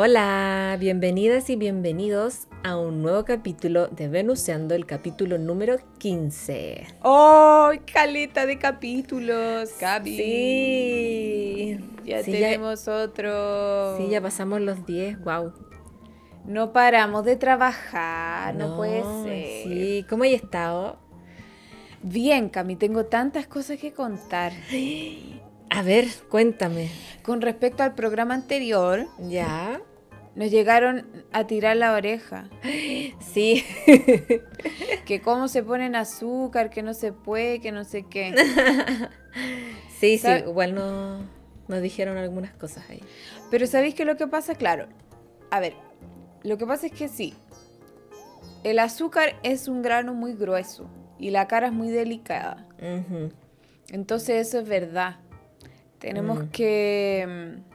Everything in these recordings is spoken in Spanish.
Hola, hola, bienvenidas y bienvenidos a un nuevo capítulo de Venuseando, el capítulo número 15. ¡Oh, caleta de capítulos, Gaby! Sí, Ya Sí, tenemos otro. sí, ya pasamos los 10, wow. No paramos de trabajar, no, puede ser. Sí, ¿cómo hay estado? Bien, Cami, tengo tantas cosas que contar. A ver, cuéntame. Con respecto al programa anterior, ¿Ya? Nos llegaron a tirar la oreja. Sí. Que cómo se ponen azúcar, que no se puede, que no sé qué. sí, sí, igual no, nos dijeron algunas cosas ahí. Pero ¿sabéis qué es lo que pasa? Claro. A ver, lo que pasa es que sí. El azúcar es un grano muy grueso y la cara es muy delicada. Entonces eso es verdad. Tenemos Mm. que, mm,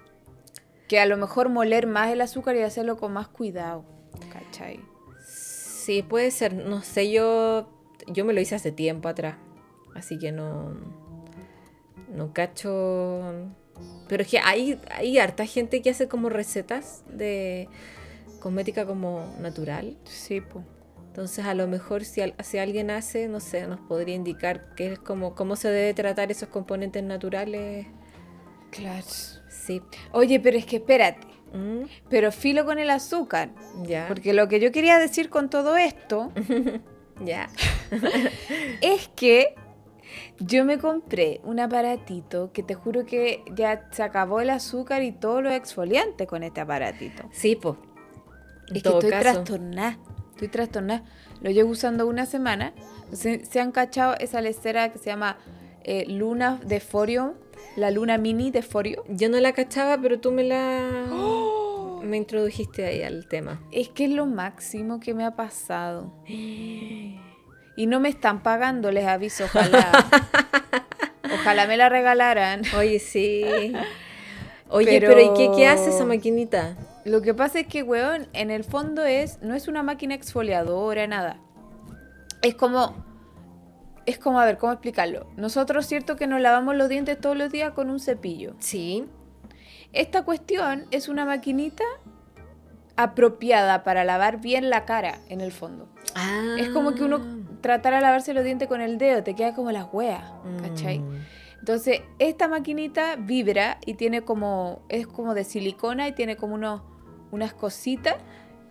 que a lo mejor moler más el azúcar y hacerlo con más cuidado. ¿Cachai? Sí, puede ser. No sé, yo, yo me lo hice hace tiempo atrás. Así que no. No cacho. Pero es que hay, hay harta gente que hace como recetas de cosmética como natural. Sí, pues. Entonces, a lo mejor si, si alguien hace, no sé, nos podría indicar qué es como cómo se debe tratar esos componentes naturales. Claro. Sí. Oye, pero es que espérate. Mm, Pero filo con el azúcar. ya. Porque lo que yo quería decir con todo esto Ya. es que yo me compré un aparatito que te juro que ya se acabó el azúcar y todos los exfoliantes con este aparatito. Sí, pues. Es que estoy trastornada. Estoy trastornada. Lo llevo usando una semana. Se, se han cachado esa lecera que se llama eh, Luna de Forio. La Luna Mini de Forio. Yo no la cachaba, pero tú me la. ¡Oh! Me introdujiste ahí al tema. Es que es lo máximo que me ha pasado. Y no me están pagando, les aviso, ojalá. ojalá me la regalaran. Oye, sí. Oye, Pero- pero, ¿y qué, qué hace esa maquinita? Lo que pasa es que, weón, en el fondo es, no es una máquina exfoliadora, nada. Es como, es como, a ver, ¿cómo explicarlo? Nosotros, cierto que nos lavamos los dientes todos los días con un cepillo. Sí. Esta cuestión es una maquinita apropiada para lavar bien la cara, en el fondo. Ah. Es como que uno tratara de lavarse los dientes con el dedo, te queda como la wea, ¿cachai? Mm. Entonces, esta maquinita vibra y tiene como, es como de silicona y tiene como unos, unas cositas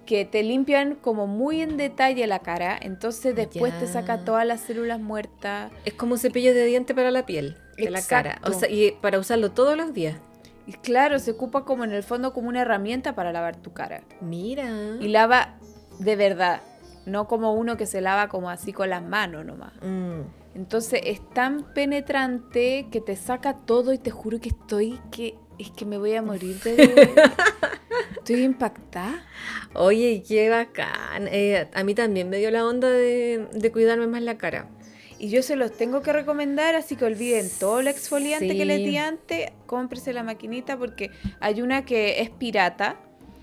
que te limpian como muy en detalle la cara. Entonces, después te saca todas las células muertas. Es como un cepillo de diente para la piel, de la cara. O sea, y para usarlo todos los días. Y claro, se ocupa como en el fondo como una herramienta para lavar tu cara. Mira. Y lava de verdad, no como uno que se lava como así con las manos nomás. Mm. Entonces es tan penetrante que te saca todo y te juro que estoy que es que me voy a morir de estoy impactada. Oye, qué bacán. Eh, a mí también me dio la onda de, de cuidarme más la cara. Y yo se los tengo que recomendar, así que olviden todo el exfoliante que les di antes, cómprese la maquinita porque hay una que es pirata.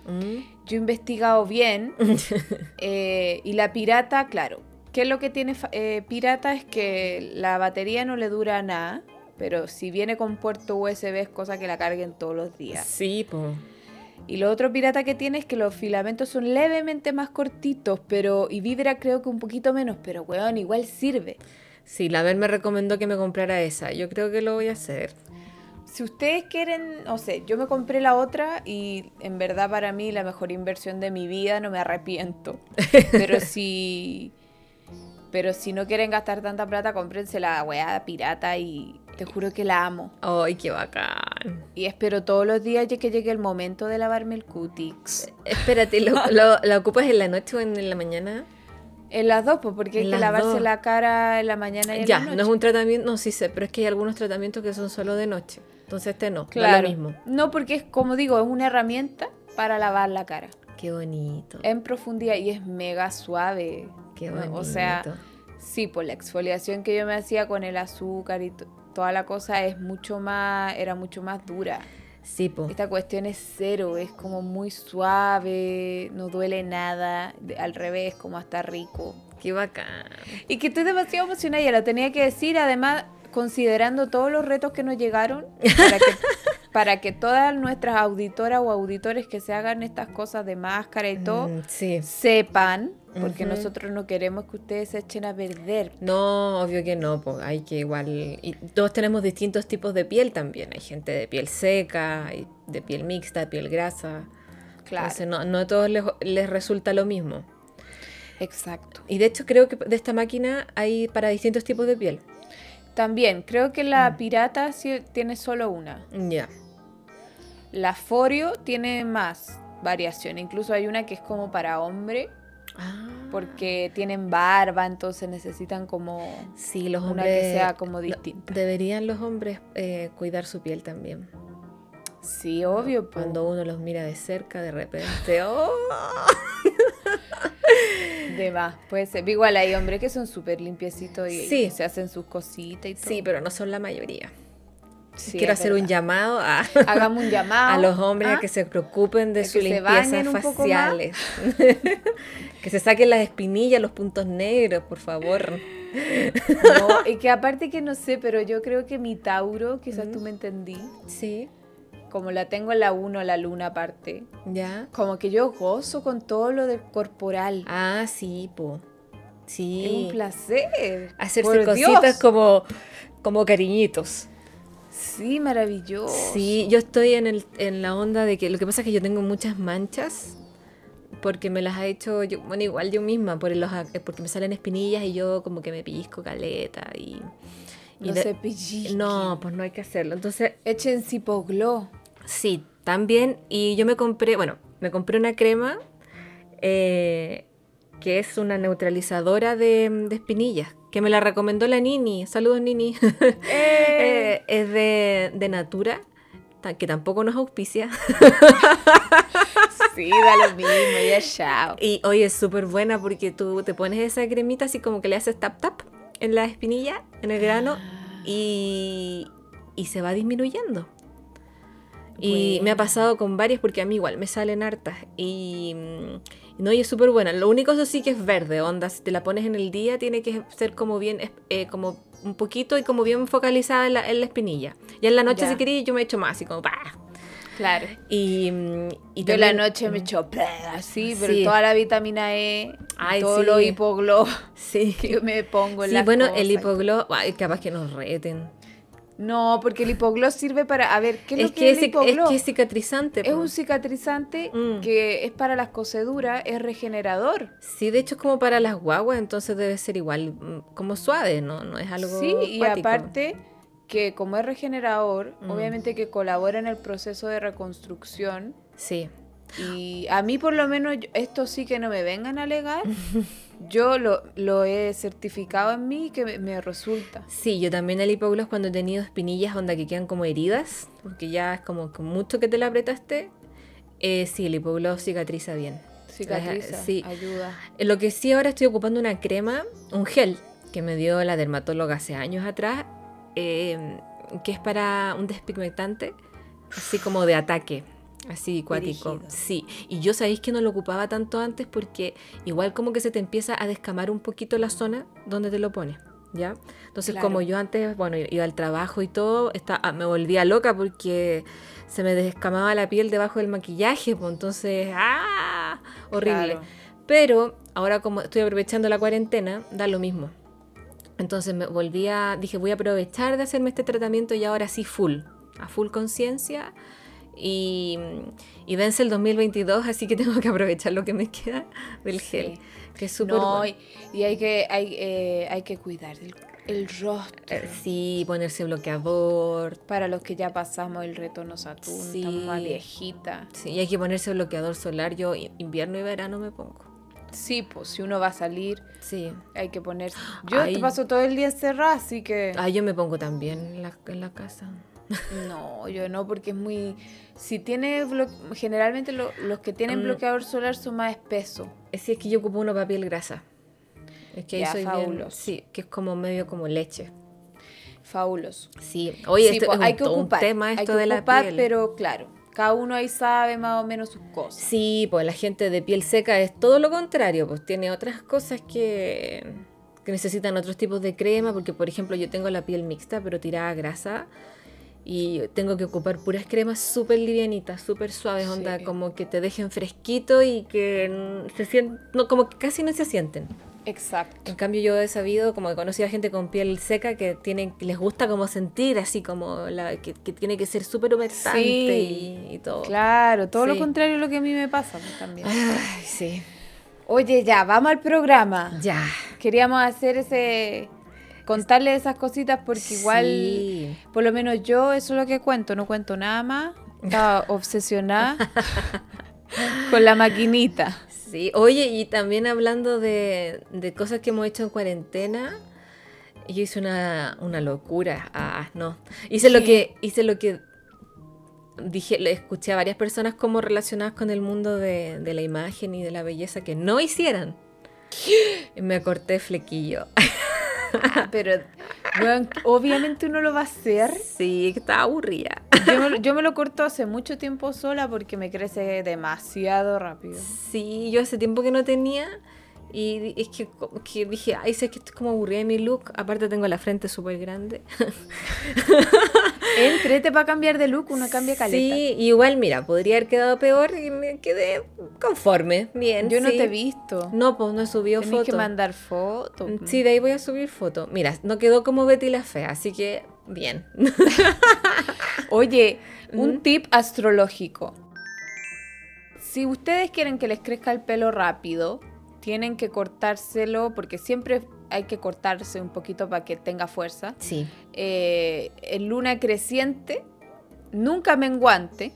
Mm. Yo he investigado bien eh, y la pirata, claro, ¿qué es lo que tiene eh, pirata? Es que la batería no le dura nada, pero si viene con puerto USB es cosa que la carguen todos los días. Sí, pues. Y lo otro pirata que tiene es que los filamentos son levemente más cortitos, pero y vibra creo que un poquito menos, pero weón, igual sirve. Sí, la Bel me recomendó que me comprara esa. Yo creo que lo voy a hacer. Si ustedes quieren, no sé, yo me compré la otra y en verdad para mí la mejor inversión de mi vida, no me arrepiento. Pero si pero si no quieren gastar tanta plata, cómprense la weá pirata y te juro que la amo. Ay, qué bacán. Y espero todos los días que llegue el momento de lavarme el cutix. Espérate, ¿lo, lo- la ocupas en la noche o en la mañana? En las dos, pues, porque hay En que las lavarse dos. la cara en la mañana y en Ya, la no noche. es un tratamiento, no, sí sé, pero es que hay algunos tratamientos que son solo de noche. Entonces este no, Claro. no es lo mismo. No, porque es como digo, es una herramienta para lavar la cara. Qué bonito. En profundidad y es mega suave. Qué ¿no? bonito. O sea, sí, por la exfoliación que yo me hacía con el azúcar y to- toda la cosa es mucho más, era mucho más dura. sí, po. Esta cuestión es cero, es como muy suave, no duele nada, al revés, como hasta rico. Qué bacán. Y que estoy demasiado emocionada, ya lo tenía que decir, además, considerando todos los retos que nos llegaron, para que, para que todas nuestras auditoras o auditores que se hagan estas cosas de máscara y todo, Mm, sí. sepan, porque nosotros no queremos que ustedes se echen a perder. No, obvio que no, pues hay que igual. Y todos tenemos distintos tipos de piel también. Hay gente de piel seca, hay de piel mixta, de piel grasa. Claro, Entonces no, no a todos les, les resulta lo mismo. exacto. Y de hecho creo que de esta máquina hay para distintos tipos de piel. También, creo que la pirata sí tiene solo una. Ya. La Forio tiene más variación, incluso hay una que es como para hombre, Ah. porque tienen barba, entonces necesitan como Sí, los una hombres. que sea como distinta. Deberían los hombres eh, cuidar su piel también. Sí, obvio. Cuando uno los mira de cerca, de repente. ¡Oh! de más, puede ser. Igual hay hombres que son súper limpiecitos y, Sí. y se hacen sus cositas y todo. Sí, pero no son la mayoría. Sí, Quiero es hacer un verdad. llamado a, Hagamos un llamado a los hombres ¿ah? a que se preocupen de A su que se limpieza bañen un poco más. faciales. que se saquen las espinillas, los puntos negros, por favor. No, y que aparte que no sé, pero yo creo que mi Tauro, quizás tú me entendí, Sí, como la tengo en la 1, la luna aparte, ya. como que yo gozo con todo lo del corporal. Ah, sí, po. Es Sí. un placer. Hacerse Por cositas Dios. como, como cariñitos. Sí, maravilloso. Sí, yo estoy en, el, en la onda de que lo que pasa es que yo tengo muchas manchas porque me las ha hecho yo, bueno, igual yo misma, por los, ac- porque me salen espinillas y yo como que me pellizco caleta y... y No de- se pellizquen. No, pues no hay que hacerlo. Entonces, Echen Cipoglow. sí, también. Y yo me compré, bueno, me compré una crema eh, que es una neutralizadora de, de espinillas, que me la recomendó la Nini. Saludos, Nini. Eh, es de, de Natura, que tampoco nos auspicia. Sí, da lo mismo, ya chao. Y hoy es súper buena porque tú te pones esa cremita así como que le haces tap tap en la espinilla, en el grano, Ah. y, y se va disminuyendo. Y me ha pasado con varias porque a mí igual me salen hartas. Y, mm, no, y es súper buena. Lo único eso sí que es verde, onda. Si te la pones en el día tiene que ser como bien, eh, como un poquito y como bien focalizada en la, en la espinilla. Y en la noche Ya. si queréis yo me echo más, así como ¡pah! Claro. Y, y Yo la también- noche me echo así, pero Sí. toda la vitamina E, Ay, todo sí. lo hipoglow Sí. que yo me pongo en Sí, las bueno, el hipoglow, capaz que nos reten. No, porque el hipoglow sirve para, a ver, ¿qué es, Es lo que, que es el hipoglow? es que es cicatrizante. Es po. un cicatrizante Mm. que es para las coseduras, es regenerador. Sí, de hecho es como para las guaguas, entonces debe ser igual, mm, como suave, ¿no? No es algo Sí, y aparte que como es regenerador, Mm. obviamente que colabora en el proceso de reconstrucción. Sí, Y a mí por lo menos, esto sí que no me vengan a alegar, yo lo, lo he certificado en mí que me, me resulta. sí, yo también el hipogloss cuando he tenido espinillas, onda que quedan como heridas, porque ya es como con mucho que te la apretaste, eh, sí, el hipogloss cicatriza bien. Cicatriza, Sí. ayuda. Eh, Lo que sí ahora estoy ocupando una crema, un gel, que me dio la dermatóloga hace años atrás, eh, que es para un despigmentante, así como de ataque, así cuático. Dirigido. Sí, y yo sabéis que no lo ocupaba tanto antes porque igual como que se te empieza a descamar un poquito la zona donde te lo pones. ¿Ya? Entonces, Claro. como yo antes, bueno, iba al trabajo y todo, está, ah, me volvía loca porque se me descamaba la piel debajo del maquillaje, pues entonces, ¡ah! Horrible. Claro. Pero ahora como estoy aprovechando la cuarentena, da lo mismo. Entonces me volví a, dije, voy a aprovechar de hacerme este tratamiento y ahora sí full, a full conciencia. Y, y vence el 2022, así que tengo que aprovechar lo que me queda del gel, Sí. que es súper No, bueno. y, y hay que, hay, eh, hay que cuidar el, el rostro. Eh, Sí, ponerse bloqueador. Para los que ya pasamos el retorno Saturno, Sí. estamos más viejita. Sí, y hay que ponerse bloqueador solar. Yo invierno y verano me pongo. Sí, pues si uno va a salir, Sí. hay que ponerse. Yo Ay. te paso todo el día encerrada, así que. Ah, yo me pongo también en la, en la casa. No, yo no, porque es muy... Si tiene... Generalmente lo- los que tienen Mm. bloqueador solar son más espesos. Es que es que yo ocupo uno para piel grasa. Es que ahí soy bien- fabuloso. Sí, que es como medio como leche. Fabuloso. Sí. Oye, Sí, esto pues, es hay un, que todo un ocupar, tema hay esto que de la ocupar, piel. pero claro, cada uno ahí sabe más o menos sus cosas. Sí, pues la gente de piel seca es todo lo contrario, pues tiene otras cosas que, que necesitan otros tipos de crema, porque por ejemplo yo tengo la piel mixta, pero tirada grasa, y tengo que ocupar puras cremas súper livianitas, súper suaves, onda, Sí. como que te dejen fresquito y que se sienten, no, como que casi no se sienten. Exacto. En cambio yo he sabido, como he conocido a gente con piel seca que tienen, les gusta como sentir así como la, que, que tiene que ser súper humectante Sí, y, y todo. Claro, todo lo Sí. contrario a lo que a mí me pasa pues, también. Ay, sí. Oye, ya, vamos al programa. Ya. Queríamos hacer ese... Contarle esas cositas porque igual, Sí. por lo menos yo, eso es lo que cuento, no cuento nada más. Estaba obsesionada con la maquinita. Sí, oye, y también hablando de, de cosas que hemos hecho en cuarentena, yo hice una, una locura. Ah, no. Hice lo que, hice lo que dije, le escuché a varias personas como relacionadas con el mundo de, de la imagen y de la belleza que no hicieran. Y Me corté flequillo. Pero, obviamente uno lo va a hacer. Sí, que estaba aburrida. Yo me, yo me lo corto hace mucho tiempo sola porque me crece demasiado rápido. Sí, yo hace tiempo que no tenía. Y es que, dije, ay, sé que estoy como aburrida de mi look. Aparte tengo la frente súper grande. Entrete para cambiar de look, uno cambia caleta. Sí, igual, mira, podría haber quedado peor y me quedé conforme, bien. Yo no sí. te he visto. No, pues no he subido Tenés que mandar fotos. Sí, de ahí voy a subir foto. Mira, no quedó como Betty la Fea, así que bien. Oye, un tip astrológico. Si ustedes quieren que les crezca el pelo rápido, tienen que cortárselo porque siempre hay que cortarse un poquito para que tenga fuerza. Sí. Eh, en luna creciente, nunca menguante.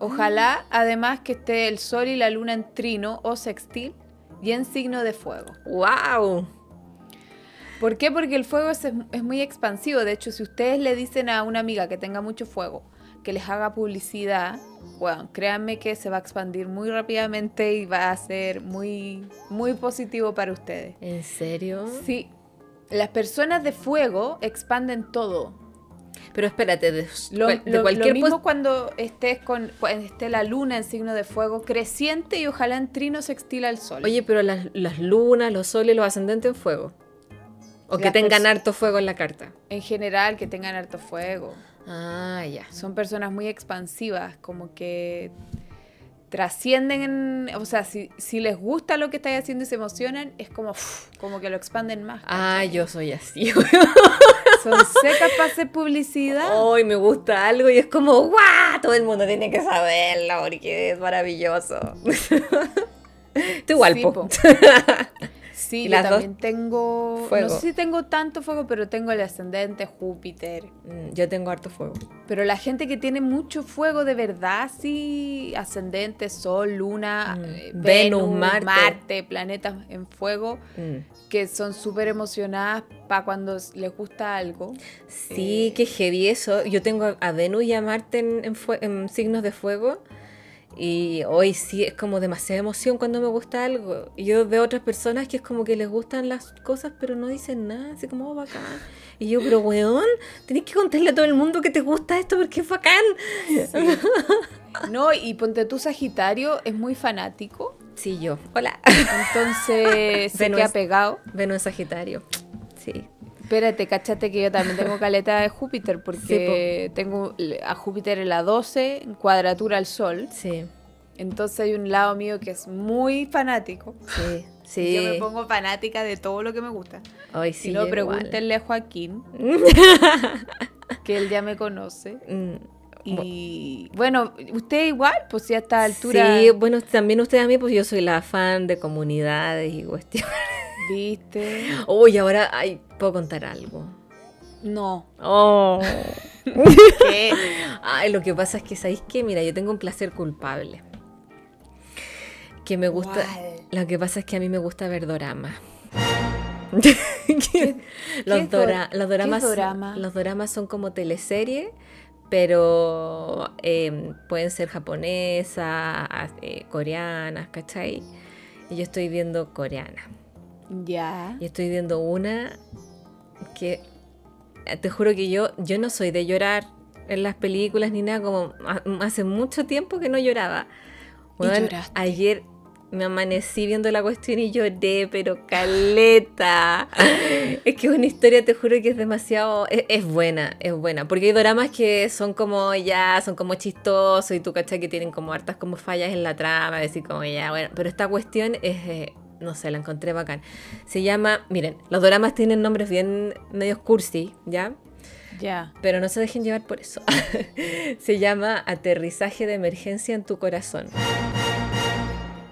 Ojalá además que esté el sol y la luna en trino o sextil y en signo de fuego. ¡Wow! ¿Por qué? Porque el fuego es, es muy expansivo. De hecho, si ustedes le dicen a una amiga que tenga mucho fuego que les haga publicidad, bueno, créanme que se va a expandir muy rápidamente y va a ser muy, muy positivo para ustedes. ¿En serio? Sí, las personas de fuego expanden todo. Pero espérate, de, Lo, cual- de lo- lo cualquier mismo cuando estés con cuando esté la luna en signo de fuego creciente y ojalá en trino sextil al sol. Oye, pero las, las lunas, los soles, los ascendentes en fuego. O que tengan harto fuego en la carta. en general que tengan harto fuego. Ah, ya. son personas muy expansivas, como que trascienden, en- o sea, si, si les gusta lo que estáis haciendo y se emocionan, es como, como que lo expanden más. Ah, yo soy así. Son secas para hacer publicidad. Hoy me gusta algo y es como, ¡guau! Todo el mundo tiene que saberlo porque es maravilloso. Tú igual, Sí, po. po. Sí, Y yo las dos también tengo, fuego. no sé si tengo tanto fuego, pero tengo el ascendente Júpiter. Mm, Yo tengo harto fuego. Pero la gente que tiene mucho fuego de verdad, sí, ascendente, sol, luna, Mm. eh, Venus, Venus, Marte. Marte. planetas en fuego, Mm. que son súper emocionadas para cuando les gusta algo. Sí, Eh, qué heavy eso. Yo tengo a- Venus y a Marte en, en signos de fuego. Y hoy sí es como demasiada emoción cuando me gusta algo. Y yo veo otras personas que es como que les gustan las cosas, pero no dicen nada, así como, oh, bacán. Y yo, pero weón, tenés que contarle a todo el mundo que te gusta esto porque es bacán. No, y ponte tú Sagitario, es muy fanático, Sí, yo. Hola. entonces se Venus. queda pegado. Venus en Sagitario. Sí. Espérate, cachate que yo también tengo caleta de Júpiter, porque tengo a Júpiter en la 12, en cuadratura al Sol. Sí. Entonces hay un lado mío que es muy fanático. Sí. Sí. Yo me pongo fanática de todo lo que me gusta. Ay, Si sí, no, yo pregúntenle a Joaquín, que él ya me conoce. Mm, Y bueno, usted igual, pues si a esta altura, Sí, bueno, también usted a mí, pues yo soy la fan de comunidades y cuestiones. viste. Uy, ahora ay, puedo contar algo. No. Oh. ¿Qué? Ay, lo que pasa es que, ¿sabéis qué? Mira, yo tengo un placer culpable. Que me gusta. Lo que pasa es que a mí me gusta ver doramas. ¿Qué los, dora- dor- los doramas, dorama? los doramas son como teleseries, pero eh, pueden ser japonesas, eh, coreanas, ¿cachai? Y yo estoy viendo coreana. Ya. Y estoy viendo una que eh, te juro que yo, yo no soy de llorar en las películas ni nada, como ha- hace mucho tiempo que no lloraba. Y lloraste. ayer me amanecí viendo la cuestión y lloré, pero caleta. es que es una historia, te juro que es demasiado. Es, es buena, es buena. Porque hay dramas que son como ya, son como chistosos y tú cachai que tienen como hartas como fallas en la trama, decir como ya, bueno. Pero esta cuestión es. eh, no sé, la encontré bacán. Se llama, miren, los dramas tienen nombres bien medios cursi, ¿ya? Ya. Pero no se dejen llevar por eso. Se llama Aterrizaje de emergencia en tu corazón.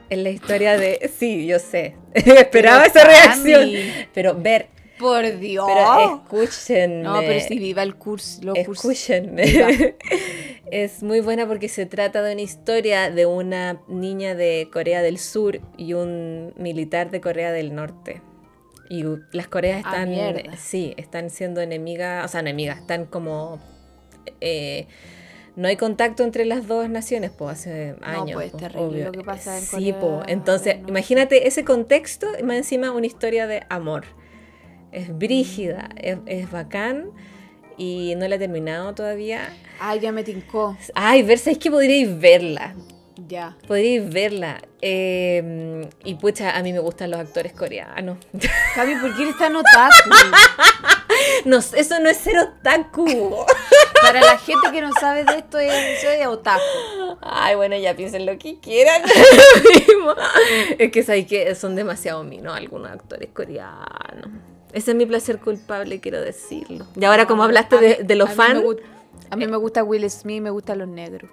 Es la historia de... Sí, yo sé. Esperaba Pero, esa reacción. Pero ver, Por Dios. pero escúchenme. no, pero si viva el curso. Lo curso. Escúchenme. es muy buena porque se trata de una historia de una niña de Corea del Sur y un militar de Corea del Norte. Y las Coreas Ah, están, mierda. sí, están siendo enemigas, o sea, enemigas, están como, eh, no hay contacto entre las dos naciones, pues hace No, años. pues, po, terrible lo que pasa en Sí, del entonces, imagínate ese contexto y más encima una historia de amor. Es brígida, es, es bacán y no la he terminado todavía. Ay, ya me tincó. Ay, Versa, es que podríais verla. Ya. Podríais verla. Eh, y pucha, a mí me gustan los actores coreanos. Cami, ¿por qué eres tan otaku? no, eso no es ser otaku. Para la gente que no sabe de esto, es- soy otaku. Ay, bueno, ya piensen lo que quieran. es que sabéis que son demasiado minos algunos actores coreanos. Ese es mi placer culpable, quiero decirlo. Y ahora, como hablaste A mí- de, de los fans. A mí me gusta Will Smith, me gustan los negros.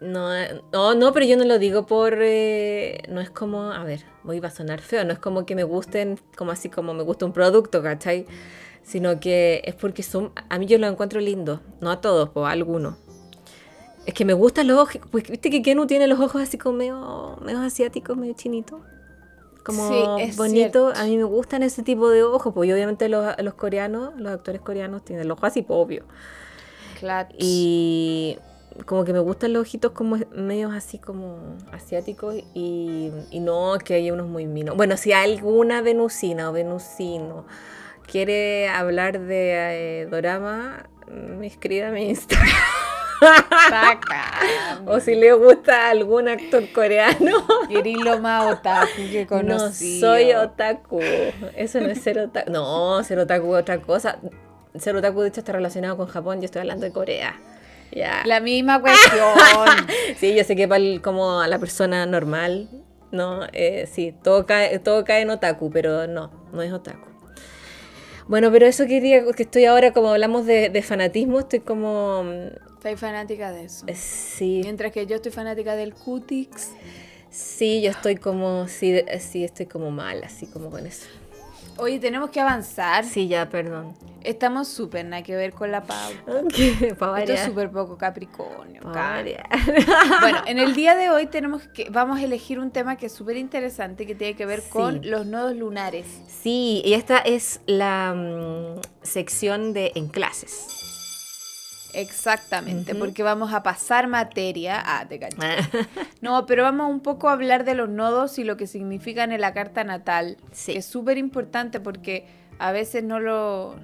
No, eh, no, no, pero yo no lo digo por. eh, no es como. A ver, voy a sonar feo. No es como que me gusten, como así como me gusta un producto, ¿cachai? Sino que es porque son. A mí yo los encuentro lindos. No a todos, pues a algunos. Es que me gustan los ojos. Pues viste que Kenu tiene los ojos así como medio, medio asiáticos, medio chinitos. Como Sí, es bonito. cierto. A mí me gustan ese tipo de ojos. Pues y obviamente los, los coreanos, los actores coreanos tienen el ojo así, pues, obvio. Claro. Y como que me gustan los ojitos como medios así como asiáticos y, y no que hay unos muy minos. Bueno, si alguna venusina o venusino quiere hablar de eh, dorama, me escribe a mi Instagram. O si le gusta algún actor coreano. Eres lo más otaku que No conocí. soy otaku. Eso no es ser otaku. No, ser otaku es otra cosa. Ser otaku de hecho está relacionado con Japón. Yo estoy hablando de Corea. Ya. La misma cuestión. Sí, yo sé que para el- como a la persona normal, ¿no? Eh, sí, todo cae, todo cae en otaku, pero no, no es otaku. Bueno, pero eso quería, que estoy ahora, como hablamos de, de fanatismo, estoy como... mm, Soy fanática de eso. eh, Sí, Mientras que yo estoy fanática del Cutix. sí, yo estoy como, sí, sí, estoy como mal, así como con eso. Oye, tenemos que avanzar. Sí, ya, perdón. Estamos súper nada que ver con la pauta. Ok, para Esto es súper poco Capricornio. Bueno, en el día de hoy tenemos que vamos a elegir un tema que es súper interesante que tiene que ver Sí. con los nodos lunares. Sí, y esta es la mm, sección de en clases. Exactamente, porque vamos a pasar materia. Ah, te cacho. No, pero vamos un poco a hablar de los nodos y lo que significan en la carta natal. Sí. Que es súper importante porque a veces no lo.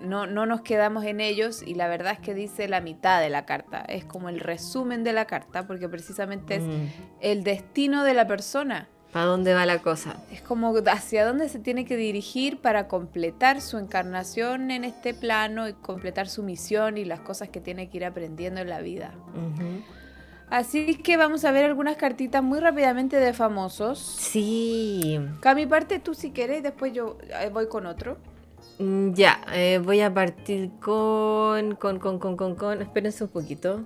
No, no nos quedamos en ellos y la verdad es que dice la mitad de la carta. Es como el resumen de la carta porque precisamente es Mm. el destino de la persona. ¿Para dónde va la cosa? Es como hacia dónde se tiene que dirigir para completar su encarnación en este plano y completar su misión y las cosas que tiene que ir aprendiendo en la vida. Así que vamos a ver algunas cartitas muy rápidamente de famosos. Sí. Cami, parte tú si quieres después yo eh, voy con otro. Mm, Ya, eh, voy a partir con, con, con, con, con, con, espérense un poquito.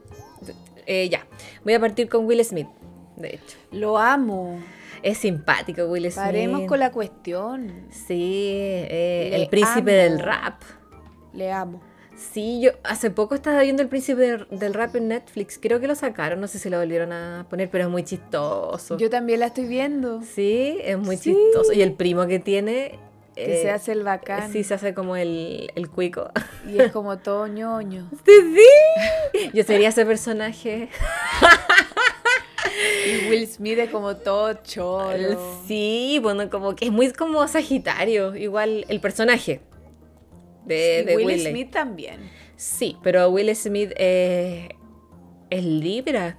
Eh, ya, voy a partir con Will Smith, de hecho. Lo amo. Es simpático Will Smith. Paremos con la cuestión. Sí, eh, el príncipe del rap. Le amo. Sí, yo hace poco estaba viendo el príncipe del, del rap en Netflix. Creo que lo sacaron, no sé si lo volvieron a poner, pero es muy chistoso. Yo también la estoy viendo. Sí, es muy Sí. chistoso. Y el primo que tiene Que eh, se hace el bacán. Sí, se hace como el, el cuico. Y es como todo ñoño. Sí, sí. Yo sería ese personaje. Y Will Smith es como todo cholo. Sí, bueno, como que es muy como Sagitario, igual el personaje de, Sí, de Will Smith también. Sí, pero Will Smith eh, es Libra.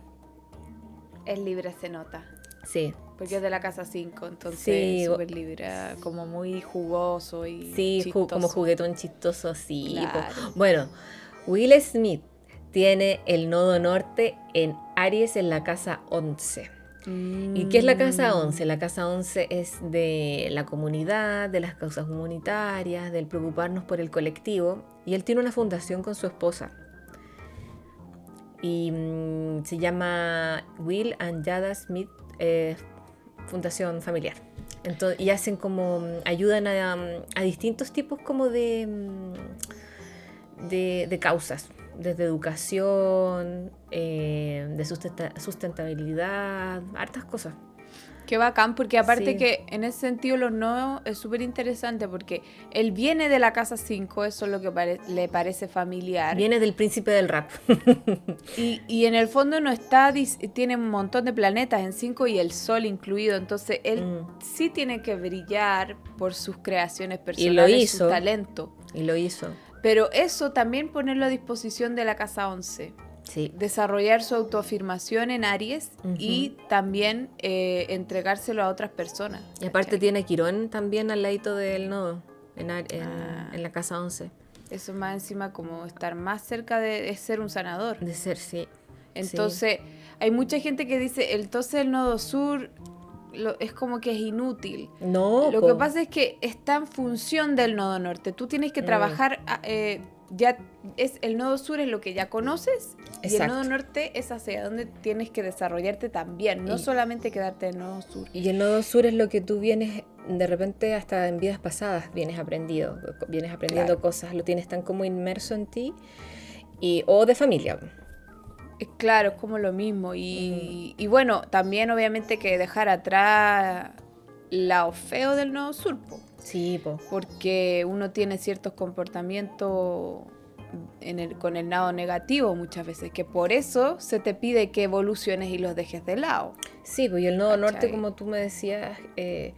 Es libre, se nota. Sí, Porque es de la casa 5, entonces Sí, súper libre, como muy jugoso y sí, ju- como juguetón chistoso, sí. Claro. Bueno, Will Smith tiene el nodo norte en Aries en la casa 11. ¿Y qué es la casa Mm. 11? La casa 11 es de la comunidad, de las causas humanitarias, del preocuparnos por el colectivo. Y él tiene una fundación con su esposa. Y mm, se llama Will and Jada Smith eh, Fundación Familiar. Entonces, y hacen como, mm, ayudan a, mm, a distintos tipos como de, mm, de, de causas, desde educación, eh, de sustenta- sustentabilidad, hartas cosas. Qué bacán, porque aparte Sí. que en ese sentido los no es súper interesante porque él viene de la casa 5, eso es lo que pare- le parece familiar. Viene del príncipe del rap. Y, y en el fondo no está, tiene un montón de planetas en 5 y el sol incluido, entonces él Mm. sí tiene que brillar por sus creaciones lo personales, su hizo. talento. y lo hizo. Pero eso también ponerlo a disposición de la casa 11. Sí. desarrollar su autoafirmación en Aries y también eh, entregárselo a otras personas. Y aparte ¿cachai? tiene Quirón también al ladito del nodo, en, Ar- en- Ah. en la casa 11. Eso más encima como estar más cerca de, ser un sanador. De ser, sí. Entonces, hay mucha gente que dice, entonces el nodo sur lo- es como que es inútil. No, Lo po. que pasa es que está en función del nodo norte. Tú tienes que Mm. trabajar, ah, eh, ya es el nodo sur es lo que ya conoces y el nodo norte es hacia donde tienes que desarrollarte también, no Y- solamente quedarte en el nodo sur. Y el nodo sur es lo que tú vienes, de repente hasta en vidas pasadas vienes aprendido, vienes aprendiendo Claro. cosas, lo tienes tan como inmerso en ti, y, o de familia. Eh, Claro, es como lo mismo. Y, y bueno, también obviamente que dejar atrás la feo del nodo sur, po, Sí, po. porque uno tiene ciertos comportamientos en el, con el lado negativo muchas veces, que por eso se te pide que evoluciones y los dejes de lado. Sí, pues y el nodo norte, como tú me decías, eh,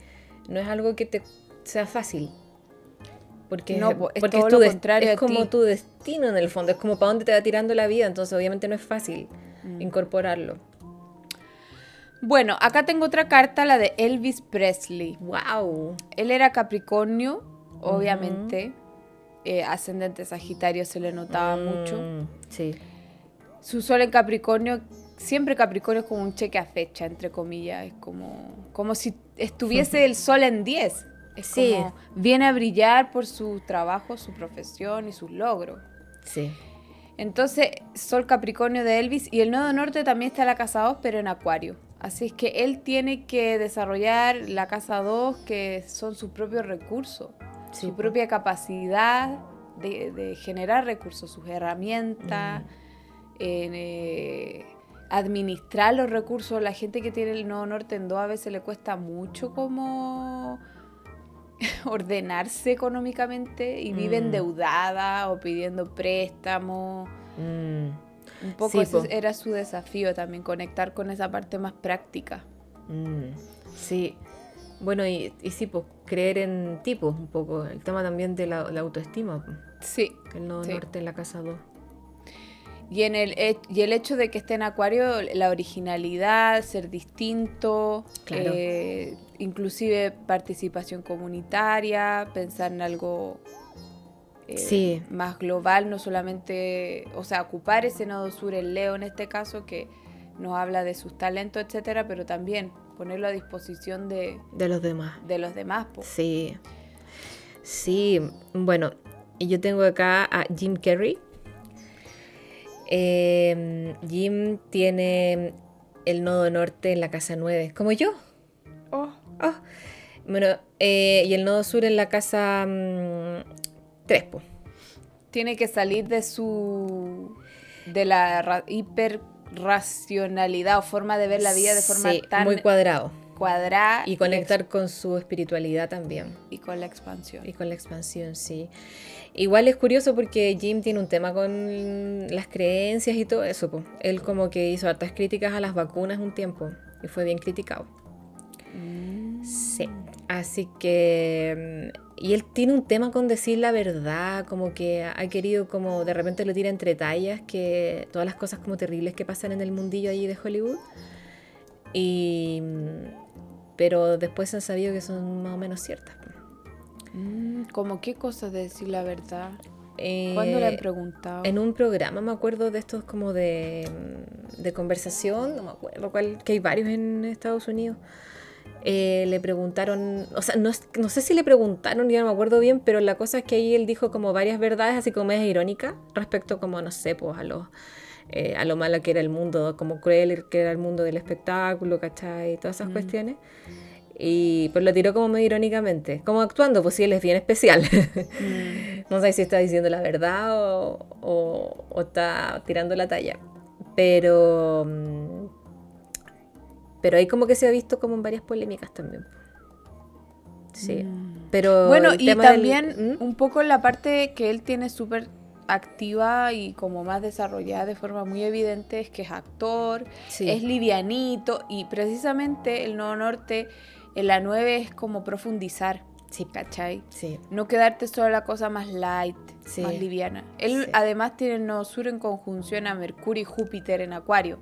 no es algo que te sea fácil. Porque, No, es porque todo tu lo contrario es como tu destino en el fondo, es como para dónde te va tirando la vida, entonces obviamente no es fácil Mm. incorporarlo. Bueno, acá tengo otra carta, la de Elvis Presley. ¡Wow! Él era Capricornio, obviamente. eh, ascendente Sagitario se le notaba mucho. Mm, Sí. Su sol en Capricornio, siempre Capricornio es como un cheque a fecha, entre comillas. Es como, como si estuviese el sol en 10. Es Sí. como viene a brillar por su trabajo, su profesión y sus logros. Sí. Entonces, Sol Capricornio de Elvis y el nodo norte también está en la casa 2, pero en Acuario. Así es que él tiene que desarrollar la casa 2, que son sus propios recursos, Sí, su propia capacidad de, de generar recursos, sus herramientas, Mm. en, eh, administrar los recursos. La gente que tiene el nodo norte en 2 a veces le cuesta mucho como ordenarse económicamente y vive Mm. endeudada o pidiendo préstamos. Mm, Un poco Sí, ese po. era su desafío también, conectar con esa parte más práctica. mm, Sí. Bueno, y, y sí, pues creer en tipos un poco. El tema también de la, la autoestima. Sí. El Sí. norte en la casa 2. Y, en el, y el hecho de que esté en Acuario, la originalidad, ser distinto, Claro. eh, inclusive participación comunitaria, pensar en algo eh, Sí. más global, no solamente, o sea, ocupar ese nodo sur, el Leo en este caso, que nos habla de sus talentos, etcétera, pero también ponerlo a disposición de, De los demás. de los demás. po. Sí. Sí, bueno, y yo tengo acá a Jim Carrey. Eh, Jim tiene el nodo norte en la casa 9, como yo. Oh. Bueno, eh, y el nodo sur en la casa 3, pues. tiene que salir de su de la ra- hiperracionalidad o forma de ver la vida de forma Sí, tan muy cuadrado. Cuadrar Y conectar con su espiritualidad también. y con la expansión. Y con la expansión, sí. Igual es curioso porque Jim tiene un tema con las creencias y todo eso. po. Él como que hizo hartas críticas a las vacunas un tiempo y fue bien criticado. Mm. Sí. Así que... Y él tiene un tema con decir la verdad, como que ha querido como de repente lo tira entre tallas, que todas las cosas como terribles que pasan en el mundillo allí de Hollywood. Y... Pero después se han sabido que son más o menos ciertas. Mm, ¿Cómo qué cosas de decir la verdad? Eh, ¿Cuándo le han preguntado? En un programa, me acuerdo de estos como de, mm, de conversación, no me acuerdo cuál, que hay varios en Estados Unidos. Eh, le preguntaron, o sea, no, no sé si le preguntaron, ya no me acuerdo bien, pero la cosa es que ahí él dijo como varias verdades, así como es irónica, respecto como, no sé, pues a lo, eh, a lo malo que era el mundo, como cruel que era el mundo del espectáculo, ¿cachai? Y todas esas Mm. cuestiones. Y pues lo tiró como medio irónicamente, como actuando, pues sí, él es bien especial. Mm. No sé si está diciendo la verdad o, o- o está tirando la talla. Pero. mm, Pero ahí como que se ha visto como en varias polémicas también. Sí. Mm. Pero. Bueno, y tema del- también ¿Mm? un poco la parte que él tiene súper activa y como más desarrollada de forma muy evidente es que es actor, Sí. es livianito y precisamente el Nuevo Norte en la 9 es como profundizar, Sí. ¿cachai? Sí. No quedarte solo la cosa más light, Sí. más liviana. Él Sí. además tiene el Nodo Sur en conjunción a Mercurio y Júpiter en Acuario.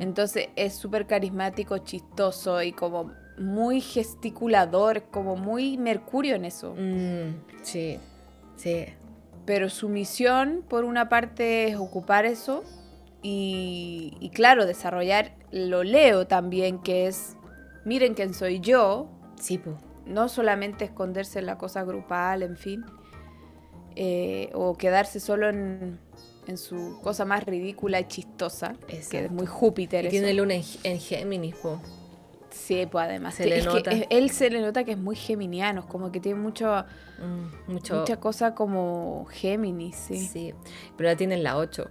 Entonces es súper carismático, chistoso y como muy gesticulador, como muy Mercurio en eso. Mm, sí. Sí. Pero su misión, por una parte, es ocupar eso y, y claro, desarrollar lo Leo también, que es, miren quién soy yo, Sí, pues. no solamente esconderse en la cosa grupal, en fin, eh, o quedarse solo en, en su cosa más ridícula y chistosa, que es Exacto. muy Júpiter. Y eso. tiene luna en, en Géminis, po. Sí, pues además. Se le que nota. él se le nota que es muy geminiano, como que tiene mucho, Mm, mucho. mucha cosa como Géminis, sí. Sí. Pero ya tienen la 8.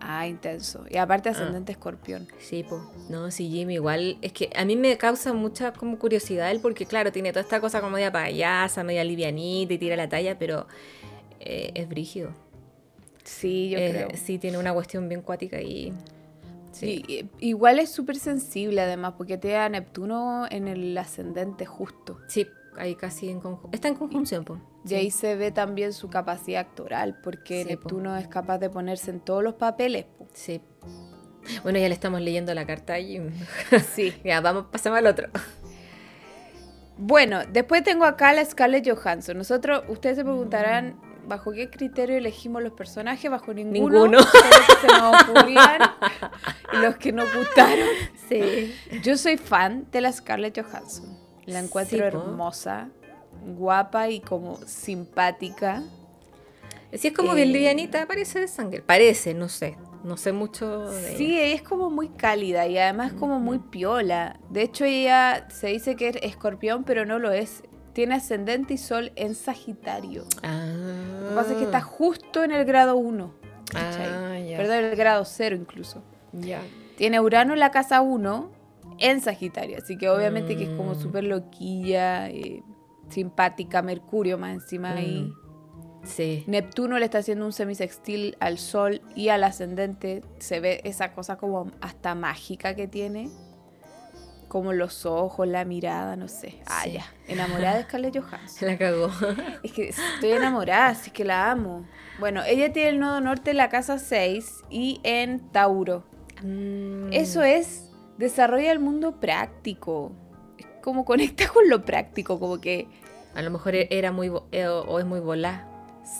Ah, intenso. Y aparte ascendente escorpión. Sí, pues. No, sí, Jimmy, igual. Es que a mí me causa mucha como curiosidad él, porque claro, tiene toda esta cosa como media payasa, media livianita y tira la talla, pero eh, es brígido. Sí, yo Eh, creo. Sí, tiene una cuestión bien cuática y. Sí. Y- y- igual es súper sensible además, porque te da Neptuno en el ascendente justo. Sí, ahí casi en conjunción. Está en conjunción, pues. Y ahí se ve también su capacidad actoral, porque Sí, po. Neptuno es capaz de ponerse en todos los papeles. po. Sí. Bueno, ya le estamos leyendo la carta a Jim. Sí. ya, vamos, pasemos al otro. Bueno, después tengo acá a la Scarlett Johansson. Nosotros, ustedes se preguntarán, ¿bajo qué criterio elegimos los personajes? Bajo ninguno. Ninguno. Los que se nos ocurrían y los que nos gustaron. Sí. Yo soy fan de la Scarlett Johansson. La encuentro Sí, hermosa, guapa y como simpática. Sí, es como bien Eh, livianita, parece de sangre. Parece, no sé. No sé mucho de Sí, ella. ella es como muy cálida y además como muy piola. De hecho, ella se dice que es escorpión, pero no lo es. Tiene ascendente y sol en Sagitario. Ah. Lo que pasa es que está justo en el grado 1. Ah. Perdón, el grado 0 incluso. Ya. Tiene Urano en la casa 1 en Sagitario. Así que obviamente que es como Mm. súper loquilla, eh, simpática, Mercurio más encima ahí. Mm. Sí. Neptuno le está haciendo un semisextil al Sol y al ascendente. Se ve esa cosa como hasta mágica que tiene. Como los ojos, la mirada, no sé. Ah, Sí. ya. Enamorada de Scarlett Johansson. Se la cagó. Es que estoy enamorada, así que la amo. Bueno, ella tiene el nodo norte en la casa 6 y en Tauro. Mm. Eso es, desarrolla el mundo práctico. Es como conecta con lo práctico, como que A lo mejor era muy. eh, o es muy volá.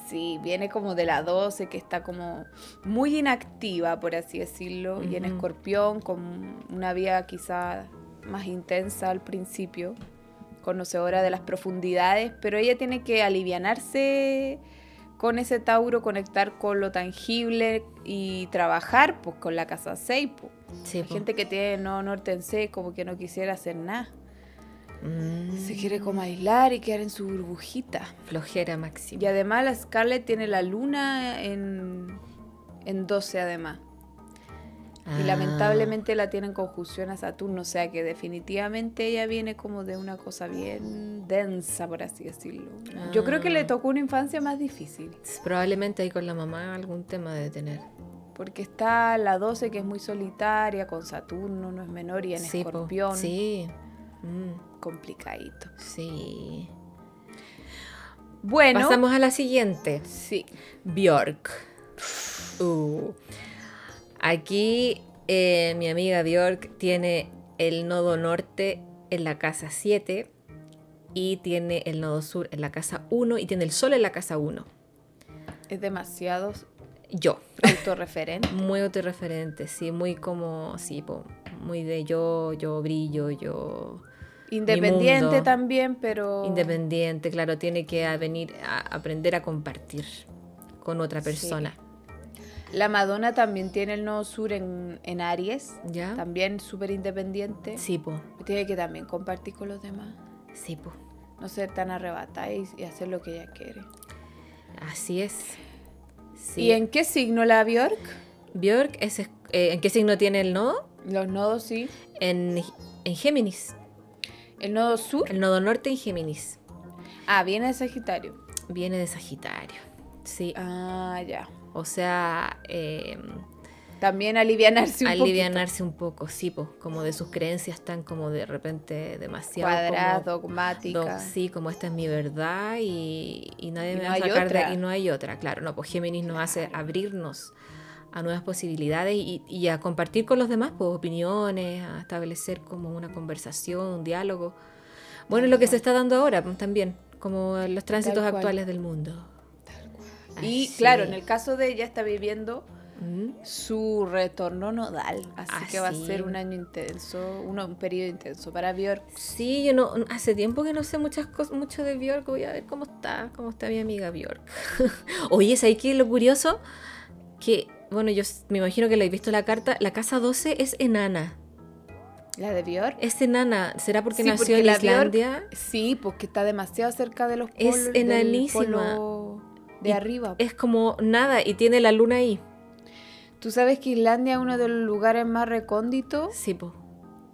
sí, viene como de la 12, que está como muy inactiva, por así decirlo, y en escorpión, con una vida quizá más intensa al principio, conocedora de las profundidades, pero ella tiene que alivianarse con ese Tauro, conectar con lo tangible y trabajar pues con la casa 6. Pues. Sí, Hay po. gente que tiene no norte en C como que no quisiera hacer nada. Mm. Se quiere como aislar y quedar en su burbujita. Flojera máxima. Y además la Scarlett tiene la luna en, en 12 además. Y lamentablemente la tiene en conjunción a Saturno, o sea que definitivamente ella viene como de una cosa bien densa, por así decirlo. Yo creo que le Ah. tocó una infancia más difícil, Probablemente ahí con la mamá algún tema de tener. porque está la 12 que es muy solitaria, con Saturno, no es menor, y en Sí, po. escorpión, Sí. Mm, complicadito. sí. Bueno, Pasamos a la siguiente. sí, Bjork. Uh. Aquí eh, mi amiga Bjork tiene el nodo norte en la casa 7 y tiene el nodo sur en la casa 1 y tiene el sol en la casa 1. es demasiado Yo, autorreferente. muy autorreferente, sí, muy como, sí, po, muy de yo, yo brillo, yo Independiente mundo. también, pero... independiente, claro, tiene que venir a aprender a compartir con otra Sí. La Madonna también tiene el nodo sur en, en Aries, ¿Ya? también súper independiente. Sí, po, Tiene que también compartir con los demás. sí, po. No ser tan arrebatada y, y hacer lo que ella quiere. Así es. Sí. ¿Y en qué signo la Bjork? Björk es, es- eh, ¿en qué signo tiene el nodo? Los nodos sí. En, en Géminis. ¿El nodo sur? El nodo norte en Géminis. Ah, viene de Sagitario. Viene de Sagitario. Sí. Ah, ya. O sea, eh, También alivianarse un alivianarse un poco, sí, po, como de sus creencias tan como de repente demasiado Cuadrada, como- dogmática. do- sí, como esta es mi verdad y, y nadie Y me no va a sacar de otra. aquí, no hay otra, claro, no, pues Géminis nos hace abrirnos a nuevas posibilidades y, y a compartir con los demás pues, opiniones, a establecer como una conversación, un diálogo. Bueno, lo que se está dando ahora pues, también, como los tránsitos actuales del mundo. Y Así. claro, en el caso de ella está viviendo Mm, su retorno nodal. Así que va a Así. ser un año intenso, un periodo intenso para Bjork. Sí, yo no, hace tiempo que no sé muchas cosas, mucho de Bjork, voy a ver cómo está, cómo está mi amiga Bjork. Oye, ¿sabes qué? Lo curioso, que, bueno, yo me imagino que le he visto la carta, la casa 12 es enana, La de Bjork. es enana, ¿será porque Sí, nació porque en la Bjork- Islandia? Sí, porque está demasiado cerca de los Es polos. del enanísima. polo de Y arriba. Es como nada y tiene la luna ahí. Tú sabes que Islandia es uno de los lugares más recónditos Sí, po.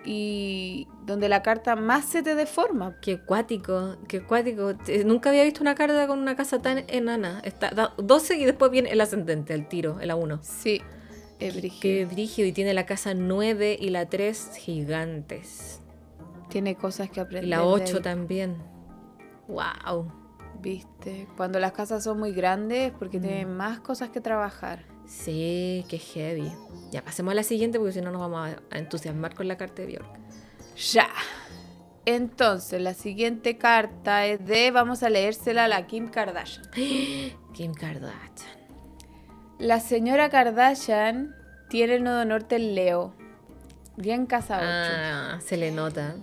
y donde la carta más se te deforma. Qué cuático, qué cuático. Te- Nunca había visto una carta con una casa tan enana. Está da 12 y después viene el ascendente, el tiro, el A1. Sí, es Qué brígido. brígido. Y tiene la casa 9 y la 3 gigantes. Tiene cosas que aprender. Y la de 8 ahí, también. ¡Wow! ¿Viste? Cuando las casas son muy grandes es porque Mm. tienen más cosas que trabajar. Sí, qué heavy. Ya pasemos a la siguiente porque si no nos vamos a- a entusiasmar con la carta de Bjork. Ya. Entonces, la siguiente carta es de, vamos a leérsela a la Kim Kardashian. Kim Kardashian. La señora Kardashian tiene el nodo norte en Leo. Bien casa 8. Ah, se le nota.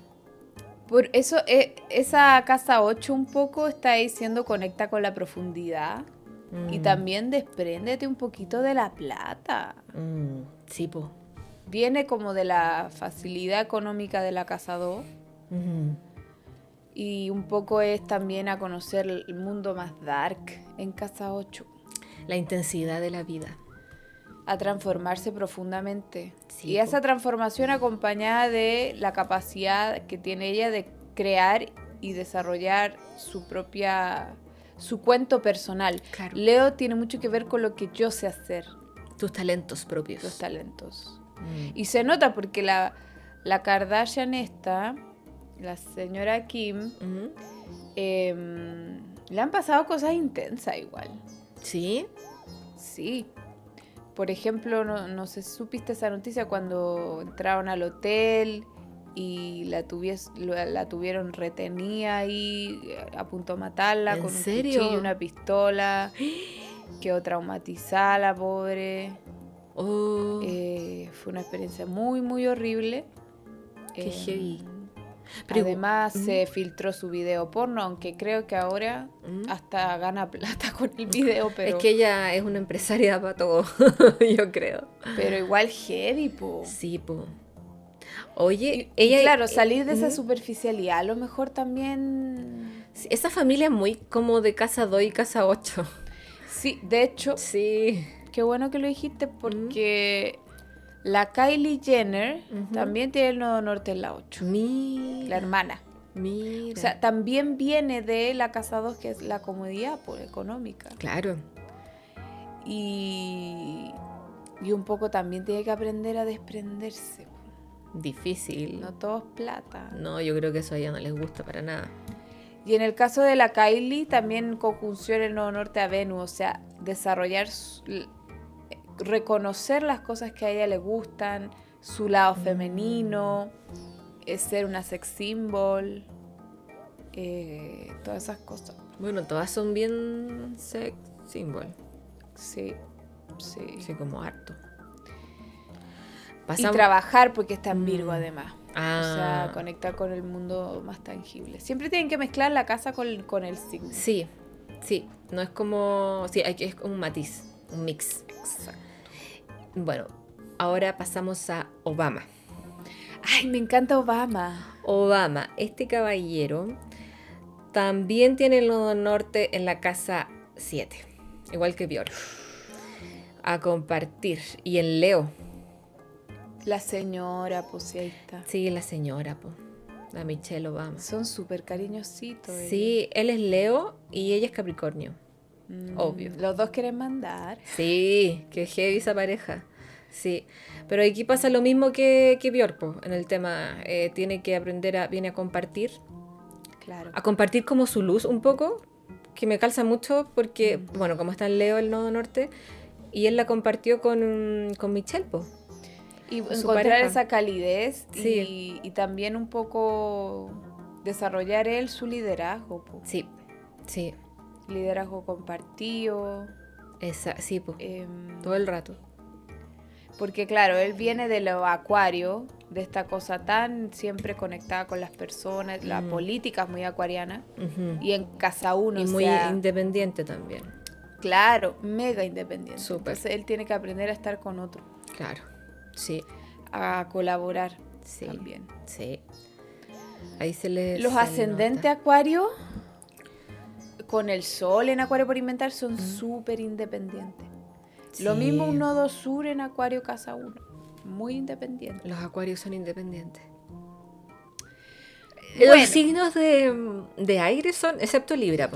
Por eso, eh, esa casa 8 un poco está diciendo conecta con la profundidad. Y Mm, también despréndete un poquito de la plata. mm, sí, po. Viene como de la facilidad económica de la casa 2. Ujú. Y un poco es también a conocer el mundo más dark en casa 8. La intensidad de la vida. A transformarse profundamente. Sí, y esa transformación acompañada de la capacidad que tiene ella de crear y desarrollar su propia su cuento personal. Claro. Leo tiene mucho que ver con lo que yo sé hacer, Tus talentos propios. los talentos. Mm. Y se nota porque la, la Kardashian esta, la señora Kim, Ujú. em, le han pasado cosas intensas igual. ¿Sí? Sí. Por ejemplo, no, no sé si supiste esa noticia cuando entraron al hotel y la, tuvies- la, tuvieron retenida ahí a punto de matarla ¿En con un cuchillo y una pistola. Quedó traumatizada la pobre. Oh, Eh, fue una experiencia muy, muy horrible. Qué Eh, heavy. Pero Además Mm. se filtró su video porno, aunque creo que ahora Mm. hasta gana plata con el video, pero, Es que ella es una empresaria para todo, yo creo. pero igual heavy, po. Sí, po. Oye, Y- y ella... claro, salir de esa ¿Mm? superficialidad, a lo mejor también... Esa familia es muy como de casa 2 y casa 8. Sí, de hecho, Sí. qué bueno que lo dijiste porque La Kylie Jenner también tiene el nodo norte en la 8. Mira. La hermana. Mira. O sea, también viene de la casa 2, que es la comodidad pues, económica. claro. Y, y un poco también tiene que aprender a desprenderse. Difícil. No todo es plata. No, yo creo que eso a ella no les gusta para nada. Y en el caso de la Kylie, también conjunción el nodo norte a Venus, o sea, desarrollar, reconocer las cosas que a ella le gustan, su lado femenino, eh, ser una sex symbol, eh, todas esas cosas. Bueno, todas son bien sex symbol. Sí, sí. Sí, como harto. Y trabajar porque está en Virgo Mm. además. O Ah, sea, conectar con el mundo más tangible. Siempre tienen que mezclar la casa con, con el signo. sí, sí. No es como. Sí, hay que, es un matiz, un mix. Exacto. Bueno, ahora pasamos a Obama. Ay, me encanta Obama. Obama, este caballero, también tiene el nodo norte en la casa 7, igual que Bjork. A compartir. Y en Leo, La señora, pues sí, ahí está. sí, la señora, po, la Michelle Obama. Son súper cariñositos. Sí, él es Leo y ella es Capricornio. Mm, obvio. Los dos quieren mandar. Sí, que heavy esa pareja. Sí, pero aquí pasa lo mismo que, que Bjork, po, en el tema. eh, tiene que aprender a, viene a compartir Claro. a compartir como su luz un poco, que me calza mucho porque, bueno, como está en Leo, el nodo norte, y él la compartió con, con Michelle, po. Y encontrar pareja. esa calidez y, Sí. y también un poco desarrollar él su liderazgo. po. Sí, sí, Liderazgo compartido. sí, po. em, todo el rato. Porque claro, él viene de lo acuario, de esta cosa tan siempre conectada con las personas, la Mm. política es muy acuariana. Y en casa uno, Y o muy sea, independiente también, claro, mega independiente. Súper. Entonces él tiene que aprender a estar con otro, claro. Sí, a colaborar sí, también. sí. Ahí se le. Los ascendentes acuario, con el sol en acuario por inventar, son Mm. súper independientes. Lo mismo un nodo sur en acuario casa 1, muy independiente. Los acuarios son independientes. Bueno. Los signos de, de aire son, excepto Libra,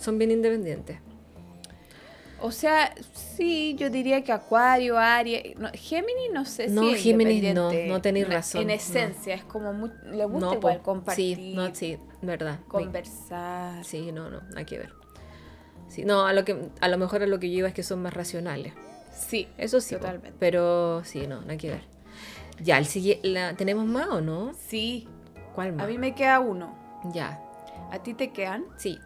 son bien independientes. O sea, sí, yo diría que Acuario, Aries, no, Géminis no sé No, si es Géminis no, no tenéis En- razón, En no. esencia, es como muy, le gusta No, igual po. compartir, Sí, no, sí, verdad. conversar. Sí, no, no, hay que ver. Sí, no, a lo que a lo mejor a lo que yo iba es que son más racionales. Sí, Eso sí, Totalmente. pero sí, no, no hay que ver. Ya, el siguiente, ¿tenemos más o no? sí. ¿Cuál más? A mí me queda uno. Ya, ¿A ti te quedan? sí,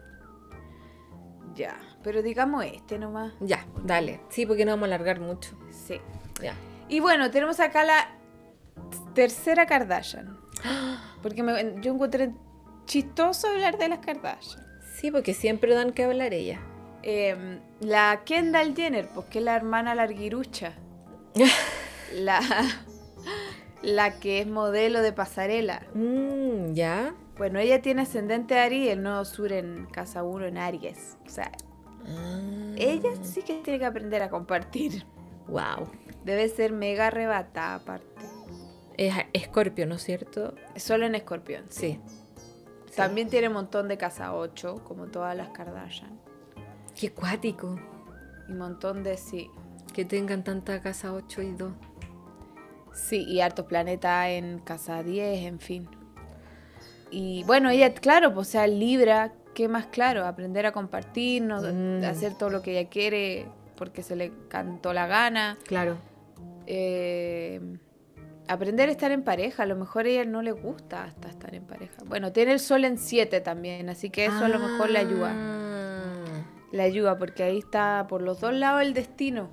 Ya. Pero digamos este nomás. ya, dale. Sí, porque no vamos a alargar mucho. Sí. Ya. Y bueno, tenemos acá la tercera Kardashian. Porque me- yo encontré chistoso hablar de las Kardashian. Sí, porque siempre dan que hablar ella. Em, la Kendall Jenner, pues que es la hermana larguirucha. la, la que es modelo de pasarela. Mm, ya. Bueno, ella tiene ascendente Aries y el nodo sur en casa 1 en Aries. O sea, Ah. ella sí que tiene que aprender a compartir. Wow. Debe ser mega arrebatada aparte. Es Escorpio, ¿no es cierto? Solo en escorpión. Sí. También tiene un montón de casa 8, como todas las Kardashian. Qué cuático. Y un montón de sí. Que tengan tanta casa 8 y 2. Sí, y hartos planetas en casa 10, en fin. Y bueno, ella, claro, pues, sea, Libra, ¿qué más claro? Aprender a compartir, no, Mm. hacer todo lo que ella quiere porque se le cantó la gana. Claro. Eh, aprender a estar en pareja, a lo mejor a ella no le gusta hasta estar en pareja. Bueno, tiene el sol en 7 también, así que eso a lo mejor le ayuda. Ah. Le ayuda porque ahí está por los dos lados el destino.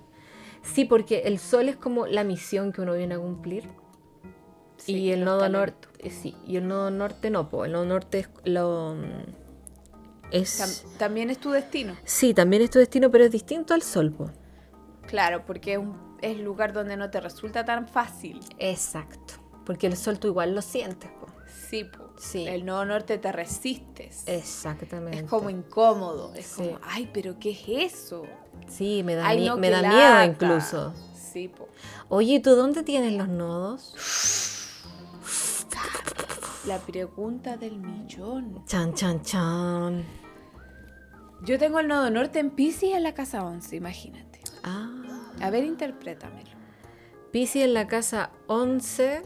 Sí, porque el sol es como la misión que uno viene a cumplir. Sí, y el nodo norte, eh, sí, y el nodo norte no, po. el nodo norte es lo mm, es Tam- también es tu destino. Sí, también es tu destino, pero es distinto al sol, po. Claro, porque es un es lugar donde no te resulta tan fácil. Exacto. Porque el sol tú igual lo sientes, po. Sí, po. Sí. El nodo norte te resistes. Exactamente. Es como incómodo. Es Sí. como, ay, pero ¿qué es eso? Sí, me da, Ay, no, me da lata. miedo incluso. Sí, po. Oye, ¿y tú dónde tienes los nodos? La pregunta del millón. Chan, chan, chan. Yo tengo el nodo norte en Pisces en la casa 11, imagínate. Ah. A ver, interprétamelo. Piscis en la casa 11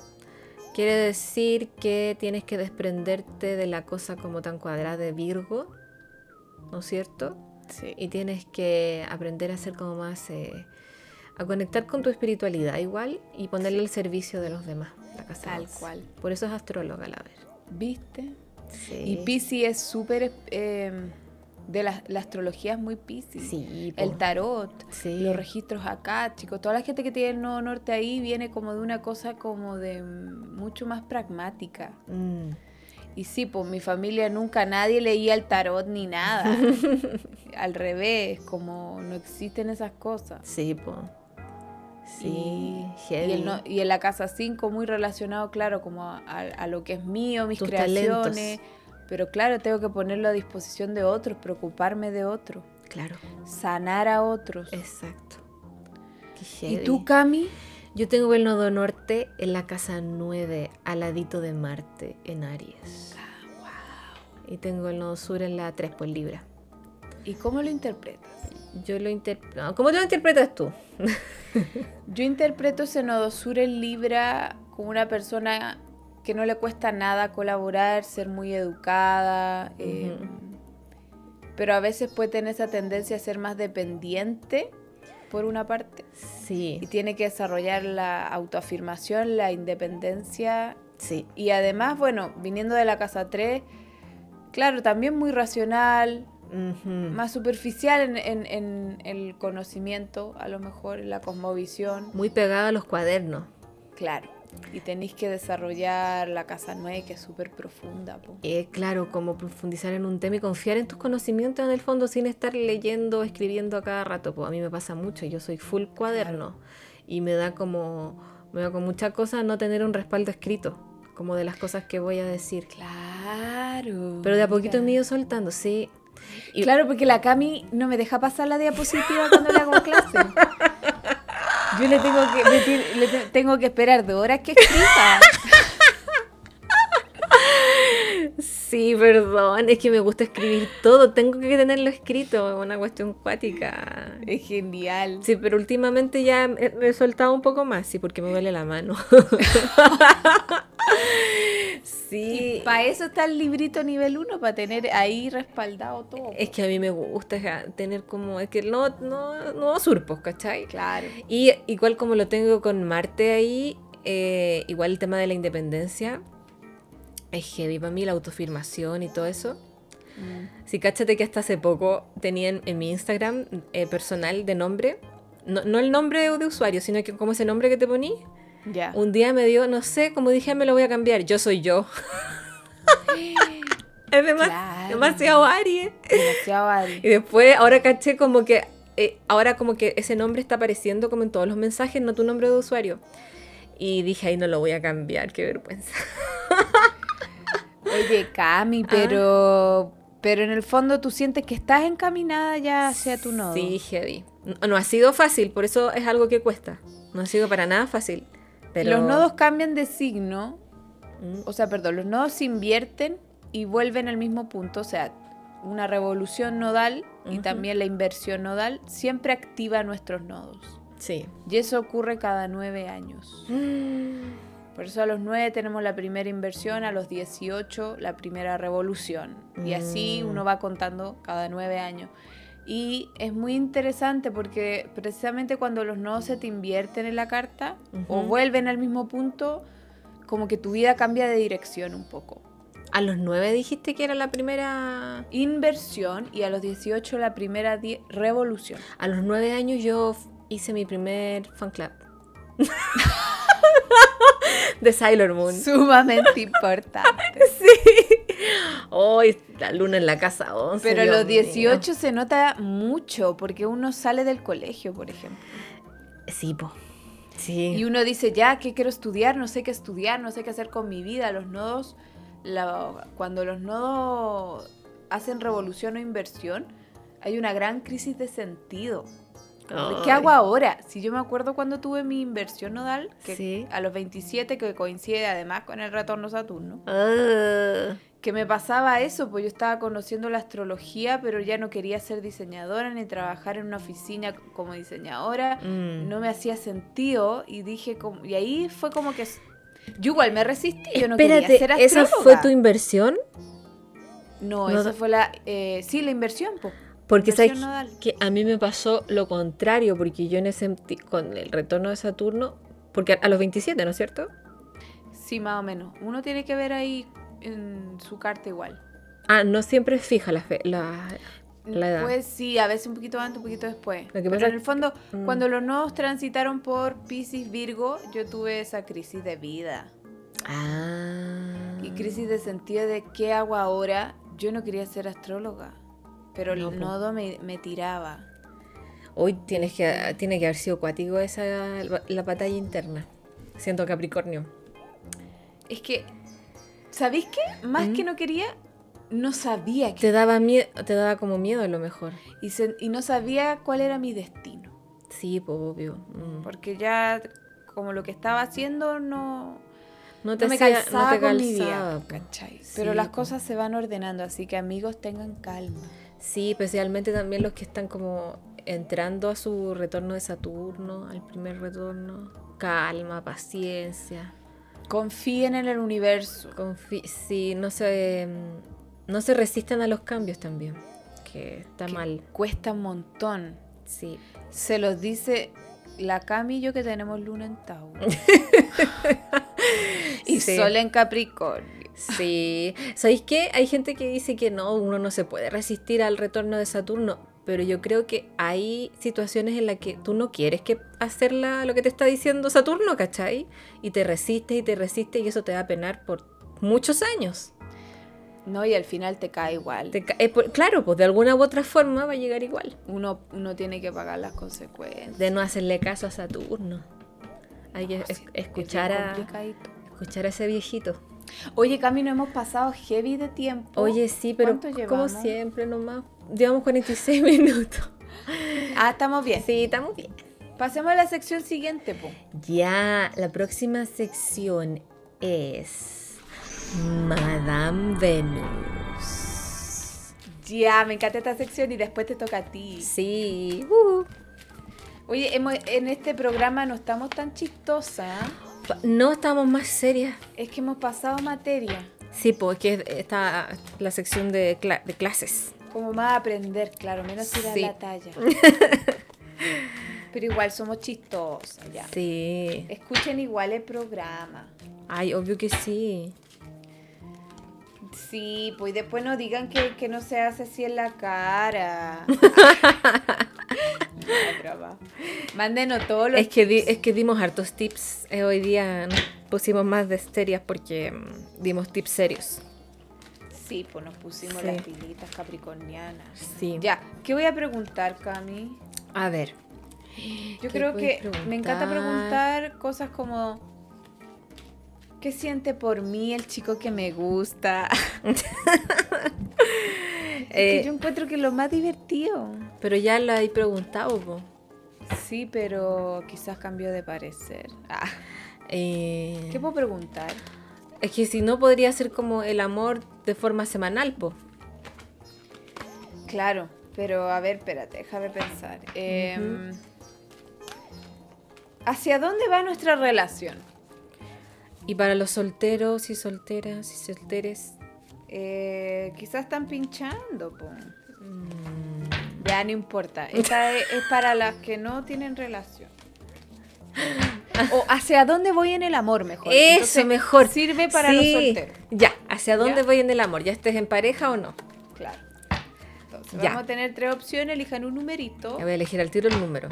quiere decir que tienes que desprenderte de la cosa como tan cuadrada de Virgo, ¿no es cierto? Sí. Y tienes que aprender a ser como más... eh, a conectar con tu espiritualidad igual y ponerle al servicio de los demás. La casa Tal 11. cual. Por eso es astróloga, la ver. ¿Viste? Sí. Y Pisces es súper... eh, de la, la astrología es muy Pisces. Sí. El tarot, Sí. los registros acá, chicos. Toda la gente que tiene el nodo norte ahí viene como de una cosa como de mucho más pragmática. Mm. Y sí, pues mi familia nunca nadie leía el tarot ni nada. Al revés, como no existen esas cosas. Sí, po. Sí, y, y, el no- y en la casa 5 muy relacionado, claro, como a, a- a lo que es mío, mis Tus creaciones. Pero claro, tengo que ponerlo a disposición de otros, preocuparme de otros, Claro, sanar a otros. exacto. Qué ¿Y tú, Cami? Yo tengo el nodo norte en la casa 9, al ladito de Marte, en Aries. Y tengo el nodo sur en la 3, por Libra. ¿Y cómo lo interpretas? Yo lo interpreto... ¿Cómo lo interpretas tú? Yo interpreto ese nodo sur en Libra como una persona que no le cuesta nada colaborar, ser muy educada, eh, pero a veces puede tener esa tendencia a ser más dependiente, por una parte, Sí, y tiene que desarrollar la autoafirmación, la independencia, sí. y además, bueno, viniendo de la casa 3, claro, también muy racional, más superficial en, en- en el conocimiento, a lo mejor, en la cosmovisión. Muy pegado a los cuadernos. Claro. Y tenéis que desarrollar la casa 9, que es súper profunda. po. Eh, claro, como profundizar en un tema y confiar en tus conocimientos en el fondo sin estar leyendo, escribiendo a cada rato. Pues a mí me pasa mucho, yo soy full cuaderno y me da como, me da con muchas cosas no tener un respaldo escrito, como de las cosas que voy a decir. Claro. Pero de a poquito me he ido soltando, sí. Y Claro, porque la Cami no me deja pasar la diapositiva cuando le hago clase. Yo le tengo que, me le te- tengo que esperar dos horas que escriba. Sí, perdón, es que me gusta escribir todo, tengo que tenerlo escrito, es una cuestión cuática. Es genial. Sí, pero últimamente ya he he soltado un poco más, sí, porque me duele la mano. sí. Para eso está el librito nivel 1, para tener ahí respaldado todo. Es que a mí me gusta tener como, es que no, no, no surpos, ¿cachai? Claro. Y igual como lo tengo con Marte ahí, eh, igual el tema de la independencia, es heavy para mí, la autoafirmación y todo eso. Sí, cáchate que hasta hace poco tenían en mi Instagram eh, personal de nombre, no, no el nombre de usuario, sino que como ese nombre que te poní, Un día me dio, no sé, como dije, me lo voy a cambiar, yo soy yo. es demas- Claro. demasiado Aries. Demasiado Ari. Y después, ahora caché como que, eh, ahora como que ese nombre está apareciendo como en todos los mensajes, no tu nombre de usuario. Y dije, ay, no lo voy a cambiar, qué vergüenza. Oye, Cami, pero, pero en el fondo tú sientes que estás encaminada ya hacia tu nodo. Sí, heavy. No, no ha sido fácil, por eso es algo que cuesta. No ha sido para nada fácil. Pero... Los nodos cambian de signo, Mm, o sea, perdón, los nodos se invierten y vuelven al mismo punto, o sea, una revolución nodal y también la inversión nodal siempre activa nuestros nodos. Sí. Y eso ocurre cada nueve años. Por eso a los 9 tenemos la primera inversión, a los 18 la primera revolución. Y así Mm. uno va contando cada nueve años. Y es muy interesante porque precisamente cuando los nodos se te invierten en la carta o Ujú. vuelven al mismo punto, como que tu vida cambia de dirección un poco. A los nueve dijiste que era la primera... Inversión y a los 18 la primera revolución. A los nueve años yo hice mi primer fan club. de Sailor Moon. Sumamente importante. Hoy la luna en la casa 11. Pero a Dios los mío. 18 se nota mucho porque uno sale del colegio, por ejemplo. Sí, po. Sí. Y uno dice, ya, ¿qué quiero estudiar? No sé qué estudiar, no sé qué hacer con mi vida. Los nodos, la- cuando los nodos hacen revolución o inversión, hay una gran crisis de sentido. ¿Qué hago ahora? Si yo me acuerdo cuando tuve mi inversión nodal, que Sí. a los 27, que coincide además con el retorno Saturno, Ah. Que me pasaba eso, pues yo estaba conociendo la astrología, pero ya no quería ser diseñadora ni trabajar en una oficina como diseñadora. Mm. No me hacía sentido y dije, como, y ahí fue como que yo igual me resistí, yo no Espérate, quería ser ¿esa astróloga. fue tu inversión? No, No esa fue la, eh, sí, la inversión, pues. Porque Inversión sabes nodal. que a mí me pasó lo contrario, porque yo en ese con el retorno de Saturno, porque a, a los 27, ¿no es cierto? Sí, más o menos. Uno tiene que ver ahí en su carta igual. Ah, no siempre es fija la, fe- la, la edad. Pues sí, a veces un poquito antes, un poquito después. que Pero pasa en es- el fondo, Mm. cuando los nodos transitaron por Pisces Virgo, yo tuve esa crisis de vida. Ah. Y crisis de sentido de qué hago ahora. Yo no quería ser astróloga, pero No, el nodo me, me tiraba. Hoy tienes que, tiene que haber sido cuático esa la batalla interna. Siento Capricornio. Es que, ¿sabéis qué? Más ¿Mm? que no quería, no sabía Te que, daba miedo, te daba como miedo a lo mejor. y, se- y no sabía cuál era mi destino. Sí, pues obvio. Mm. Porque ya, como lo que estaba haciendo, no, No te no me hacía- calzaba no te con mi calzaba, vida, po. ¿cachai? Sí, Pero las po. cosas se van ordenando, así que amigos tengan calma. Sí, especialmente también los que están como entrando a su retorno de Saturno, al primer retorno. Calma, paciencia. Confíen en el universo. Sí, no se, no se resistan a los cambios también. Que está que mal. Cuesta un montón. Sí. Se los dice la Cami y yo que tenemos luna en Tauro. y Sí. sol en Capricornio. Sí. ¿Sabéis qué? Hay gente que dice que no, uno no se puede resistir al retorno de Saturno. Pero yo creo que hay situaciones en las que tú no quieres que hacerla lo que te está diciendo Saturno, ¿cachai? Y te resistes y te resistes y eso te va a penar por muchos años. No, y al final te cae igual. Te ca- eh, por- claro, pues de alguna u otra forma va a llegar igual. Uno, uno tiene que pagar las consecuencias. De no hacerle caso a Saturno. Hay que No, es escuchar, a, escuchar a ese viejito. Oye, Cami, no hemos pasado heavy de tiempo. Oye, sí, pero ¿Cuánto como llevamos? siempre nomás. Llevamos 46 minutos. Ah, estamos bien. Sí, estamos bien. Pasemos a la sección siguiente, po. Ya, la próxima sección es Madame Venus. Ya, me encanta esta sección y después te toca a ti. Sí. uh. Oye, hemos- en este programa no estamos tan chistosas. No estamos más serias. Es que hemos pasado materia. Sí, porque está la sección de, cla- de clases. Como más aprender, claro, menos ir a Sí. la talla. Pero igual somos chistosas, ya. Sí. Escuchen igual el programa. Ay, obvio que sí. Sí, pues después no digan que, que no se hace así en la cara. No. Mándenos todos los Es que, di- es que dimos hartos tips. eh, hoy día nos pusimos más de serias porque mm, dimos tips serios. Sí, pues nos pusimos Sí. las pilitas capricornianas. Sí. Ya, ¿qué voy a preguntar, Cami? A ver. Yo ¿Qué creo que me encanta preguntar? cosas como ¿qué siente por mí el chico que me gusta? Es Eh, que yo encuentro que es lo más divertido. Pero ya la he preguntado, po. Sí, pero quizás cambió de parecer. Ah, Eh, ¿Qué puedo preguntar? Es que si no podría ser como el amor de forma semanal, po. Claro, pero a ver, espérate, déjame pensar. Em, ¿Hacia dónde va nuestra relación? Y para los solteros y solteras y solteres. Eh, quizás están pinchando, po. mm, Ya no importa. Esta es, es para las que no tienen relación. O hacia dónde voy en el amor, mejor. Eso, Entonces, mejor. Sirve para Sí. los solteros. Ya, ¿hacia dónde ¿Ya? voy en el amor? ¿Ya estés en pareja o no? Claro. Entonces, Ya. vamos a tener tres opciones. Elijan un numerito. Ya voy a elegir al tiro el número.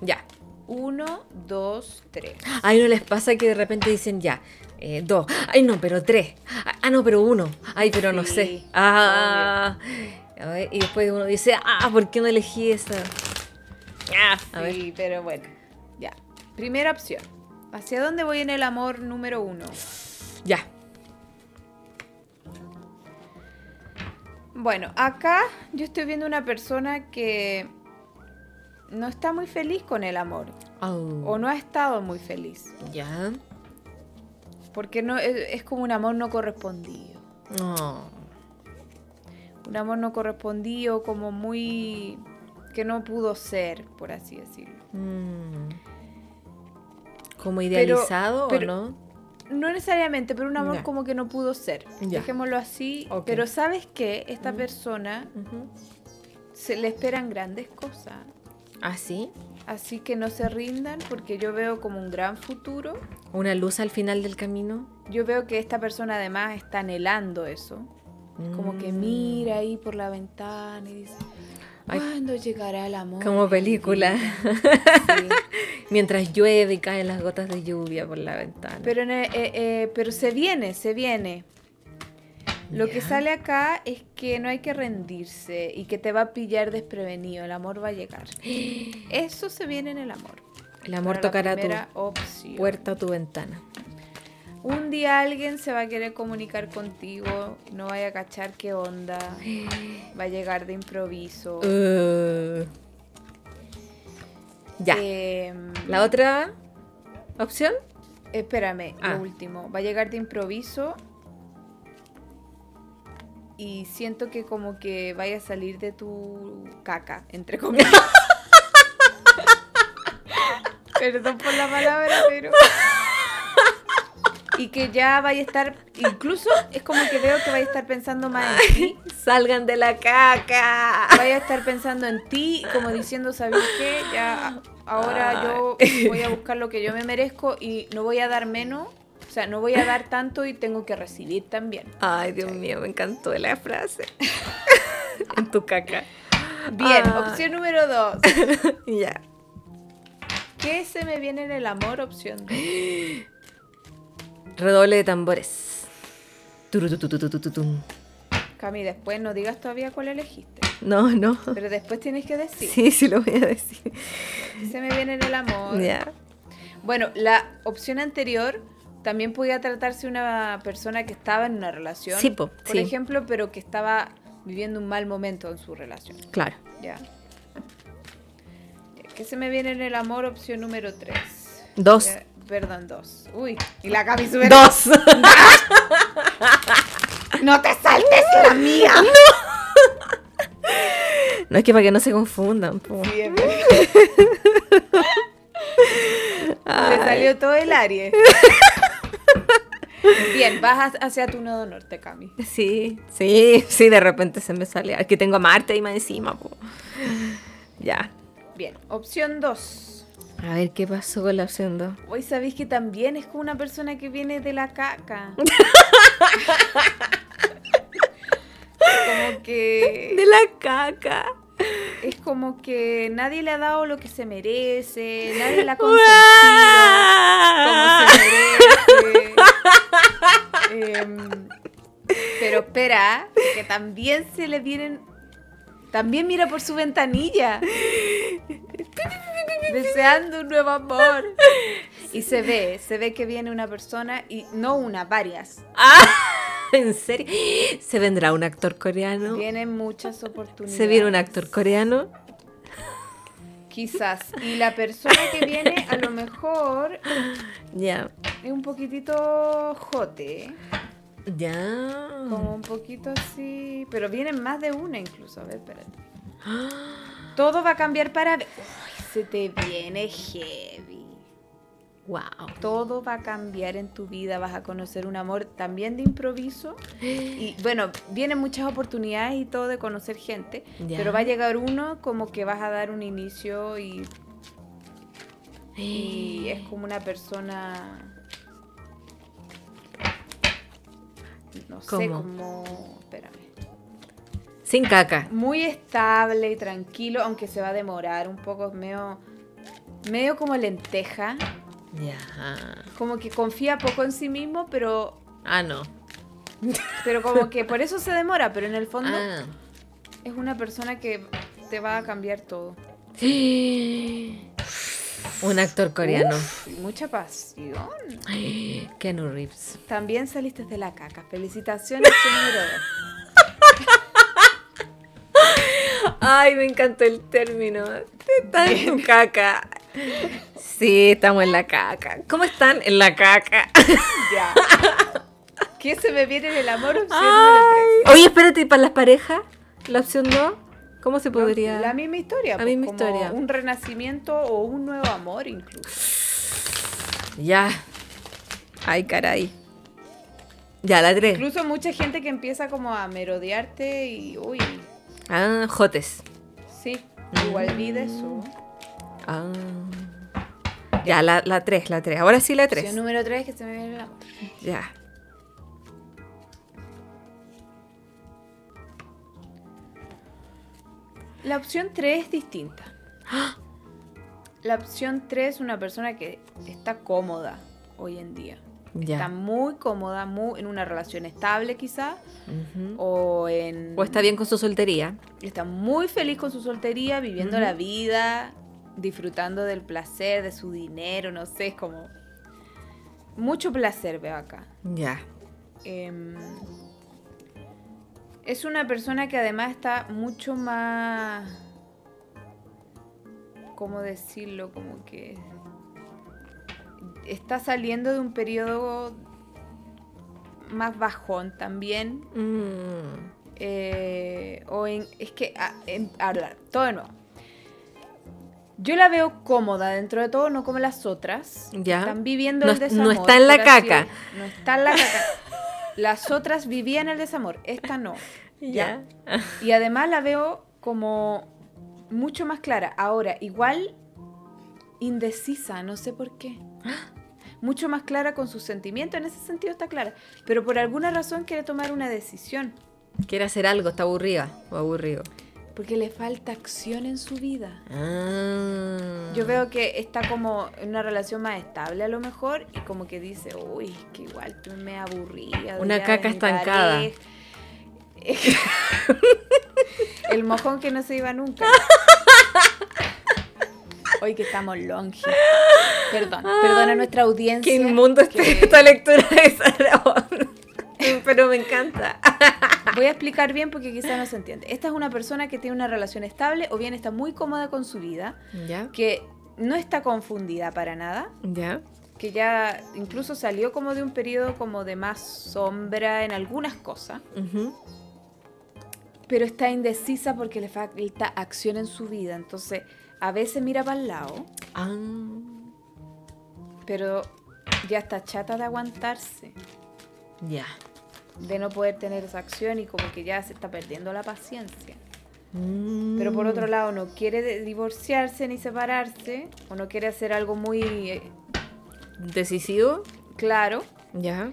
Ya. Uno, dos, tres. Ay, ¿no les pasa que de repente dicen ya? eh, dos. Ay, no, pero tres. Ah, no, pero uno. Ay, pero no sé. Ah. A ver, y después uno dice, ah, ¿por qué no elegí esa? Ah. Sí, pero bueno. Primera opción. ¿Hacia dónde voy en el amor número uno? Ya. Bueno, acá yo estoy viendo una persona que no está muy feliz con el amor. Oh. O no ha estado muy feliz. Ya. Porque no, es, como un amor no correspondido. No. Un amor no correspondido, como muy. que no pudo ser, por así decirlo. Mm. ¿Como idealizado pero- o no? No necesariamente, pero un amor como que no pudo ser. Ya. Dejémoslo así. Pero ¿sabes qué? Esta persona se le esperan grandes cosas. ¿Ah, sí? Así que no se rindan porque yo veo como un gran futuro. ¿Una luz al final del camino? Yo veo que esta persona además está anhelando eso. Como que Mm. mira ahí por la ventana y dice. ¿Cuándo llegará el amor? Como película. vida?" Sí. Mientras llueve y caen las gotas de lluvia por la ventana. Pero, eh, eh, pero se viene, se viene. Lo que sale acá es que no hay que rendirse y que te va a pillar desprevenido. El amor va a llegar. Eso se viene en el amor. el amor Para tocará tu opción. puerta tu ventana. Un día alguien se va a querer comunicar contigo, no vaya a cachar qué onda, va a llegar de improviso. Uh. Ya. Em, ¿La otra opción? Espérame, Ah. lo último. Va a llegar de improviso y siento que como que vaya a salir de tu caca, entre comillas. Perdón por la palabra, pero... Y que ya vaya a estar, incluso es como que veo que vaya a estar pensando más en ti. Salgan de la caca. Vaya a estar pensando en ti, como diciendo, ¿sabes qué? Ya ahora yo voy a buscar lo que yo me merezco y no voy a dar menos. O sea, no voy a dar tanto y tengo que recibir también. Ay, Dios mío, me encantó la frase. en tu caca. Bien, Ah. opción número dos. Ya. ¿Qué se me viene en el amor? Opción dos. Redoble de tambores. Cami, después no digas todavía cuál elegiste. No, no. Pero después tienes que decir. Sí, sí lo voy a decir. ¿Qué se me viene en el amor? Ya. Bueno, la opción anterior también podía tratarse de una persona que estaba en una relación. Sí, po, por sí. ejemplo, pero que estaba viviendo un mal momento en su relación. Claro. Ya. Ya, ¿Qué se me viene en el amor? Opción número 3. Dos. Perdón, dos. Uy, y la Cami sube. Dos. ¡No te saltes la mía! No es que para que no se confundan. po. Sí, es. Le salió todo el Aries. Bien, vas ha- hacia tu nodo norte, Cami. Sí, sí, sí, de repente se me sale. Aquí tengo a Marte ahí más encima. po. Ya. Bien, opción 2. A ver qué pasó con la opción 2. Hoy sabéis que también es como una persona que viene de la caca. como que De la caca. es como que nadie le ha dado lo que se merece, nadie la ha consentido como se merece. Pero espera, que también se le vienen. También mira por su ventanilla. Deseando un nuevo amor. Y se ve, se ve que viene una persona y no una, varias. Ah, ¿En serio? ¿Se vendrá un actor coreano? Vienen muchas oportunidades. ¿Se viene un actor coreano? Quizás. Y la persona que viene a lo mejor Ya. es un poquitito jote. Ya. Como un poquito así. Pero vienen más de una incluso. A ver, espérate. Todo va a cambiar para. Uy, se te viene heavy. Wow. Todo va a cambiar en tu vida. Vas a conocer un amor también de improviso. Y bueno, vienen muchas oportunidades y todo de conocer gente. Ya. Pero va a llegar uno como que vas a dar un inicio y, y es como una persona. No sé, ¿Cómo? como. Espérame. Sin caca. Muy estable y tranquilo, aunque se va a demorar un poco, medio. medio como lenteja. Ya. Como que confía poco en sí mismo, pero. Ah, no. Pero como que por eso se demora, pero en el fondo Ah. es una persona que te va a cambiar todo. Un actor coreano. Uf, mucha pasión. Keanu Reeves. También saliste de la caca. Felicitaciones, número. Ay, me encantó el término. Estás en tu caca. Sí, estamos en la caca. ¿Cómo están? En la caca. Ya. ¿Qué se me viene en el amor? Opción Ay. número Oye, espérate, ¿y para las parejas? ¿La opción 2? ¿Cómo se 3. podría...? La misma historia. La pues, misma como historia. Un renacimiento o un nuevo amor incluso. Ya. Ay, caray. Ya, la 3. Incluso mucha gente que empieza como a merodearte y uy, Ah, jotes. sí, igual vi de eso. Ah. Ya, la, la 3, la 3. Ahora sí la 3. Opción número 3 que se me viene el amor. Ya. La opción 3 es distinta. La opción 3 es una persona que está cómoda hoy en día. Ya. Está muy cómoda, muy, en una relación estable quizá, o en... O está bien con su soltería. Está muy feliz con su soltería, viviendo la vida, disfrutando del placer, de su dinero, no sé, es como... Mucho placer veo acá. Ya. Em, es una persona que además está mucho más... ¿Cómo decirlo? Como que... Está saliendo de un periodo más bajón también. Mm. Eh, o en, es que, ah, en- ahora, todo de nuevo. Yo la veo cómoda dentro de todo, no como las otras. Ya. Están viviendo No el es- no desamor. está en la así caca. No está en la caca. Las otras vivían el desamor, esta no. Ya. Y además la veo como mucho más clara. Ahora, igual indecisa, no sé por qué. Mucho más clara con sus sentimientos, en ese sentido está clara. Pero por alguna razón quiere tomar una decisión. Quiere hacer algo, está aburrida o aburrido. Porque le falta acción en su vida. Ah. Yo veo que está como en una relación más estable a lo mejor y como que dice, uy, es que igual tú me aburría. Una caca estancada. pareja". El mojón que no se iba nunca. Hoy que estamos longe. Perdón, perdona a nuestra audiencia. Qué inmundo que- esta lectura de Sarabón. Pero me encanta. Voy a explicar bien porque quizás no se entiende. Esta es una persona que tiene una relación estable o bien está muy cómoda con su vida, ¿Ya? que no está confundida para nada, ¿Ya? que ya incluso salió como de un periodo como de más sombra en algunas cosas, Ujú. pero está indecisa porque le falta acción en su vida. Entonces, a veces mira para el lado, Ah. pero ya está chata de aguantarse, Ya. De no poder tener esa acción y como que ya se está perdiendo la paciencia. Mm. Pero por otro lado, no quiere divorciarse ni separarse, o no quiere hacer algo muy eh, ¿Decisivo? claro, Ya.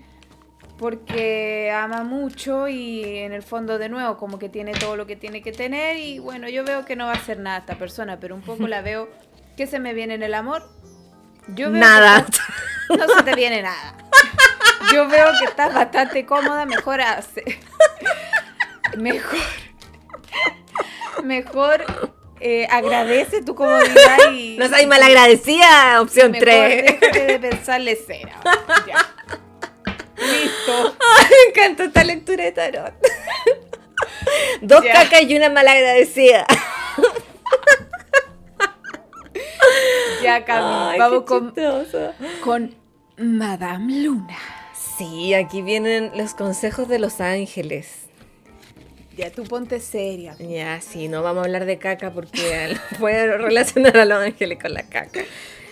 porque ama mucho y en el fondo de nuevo como que tiene todo lo que tiene que tener y bueno, yo veo que no va a hacer nada esta persona, pero un poco la veo que se me viene en el amor. Yo veo Nada. que no se te viene nada. Yo veo que estás bastante cómoda, mejor hace. Mejor. Mejor eh, agradece tu comodidad y. No soy malagradecida, opción mejor 3. déjate de pensarle cera. Ya. Listo. Me encanta esta lectura de tarot. Dos Ya. cacas y una malagradecida. Ya, Cami. Vamos con, con Madame Luna. Sí, aquí vienen los consejos de los ángeles. Ya, tú ponte seria. Ya, sí, no vamos a hablar de caca porque puede relacionar a los ángeles con la caca.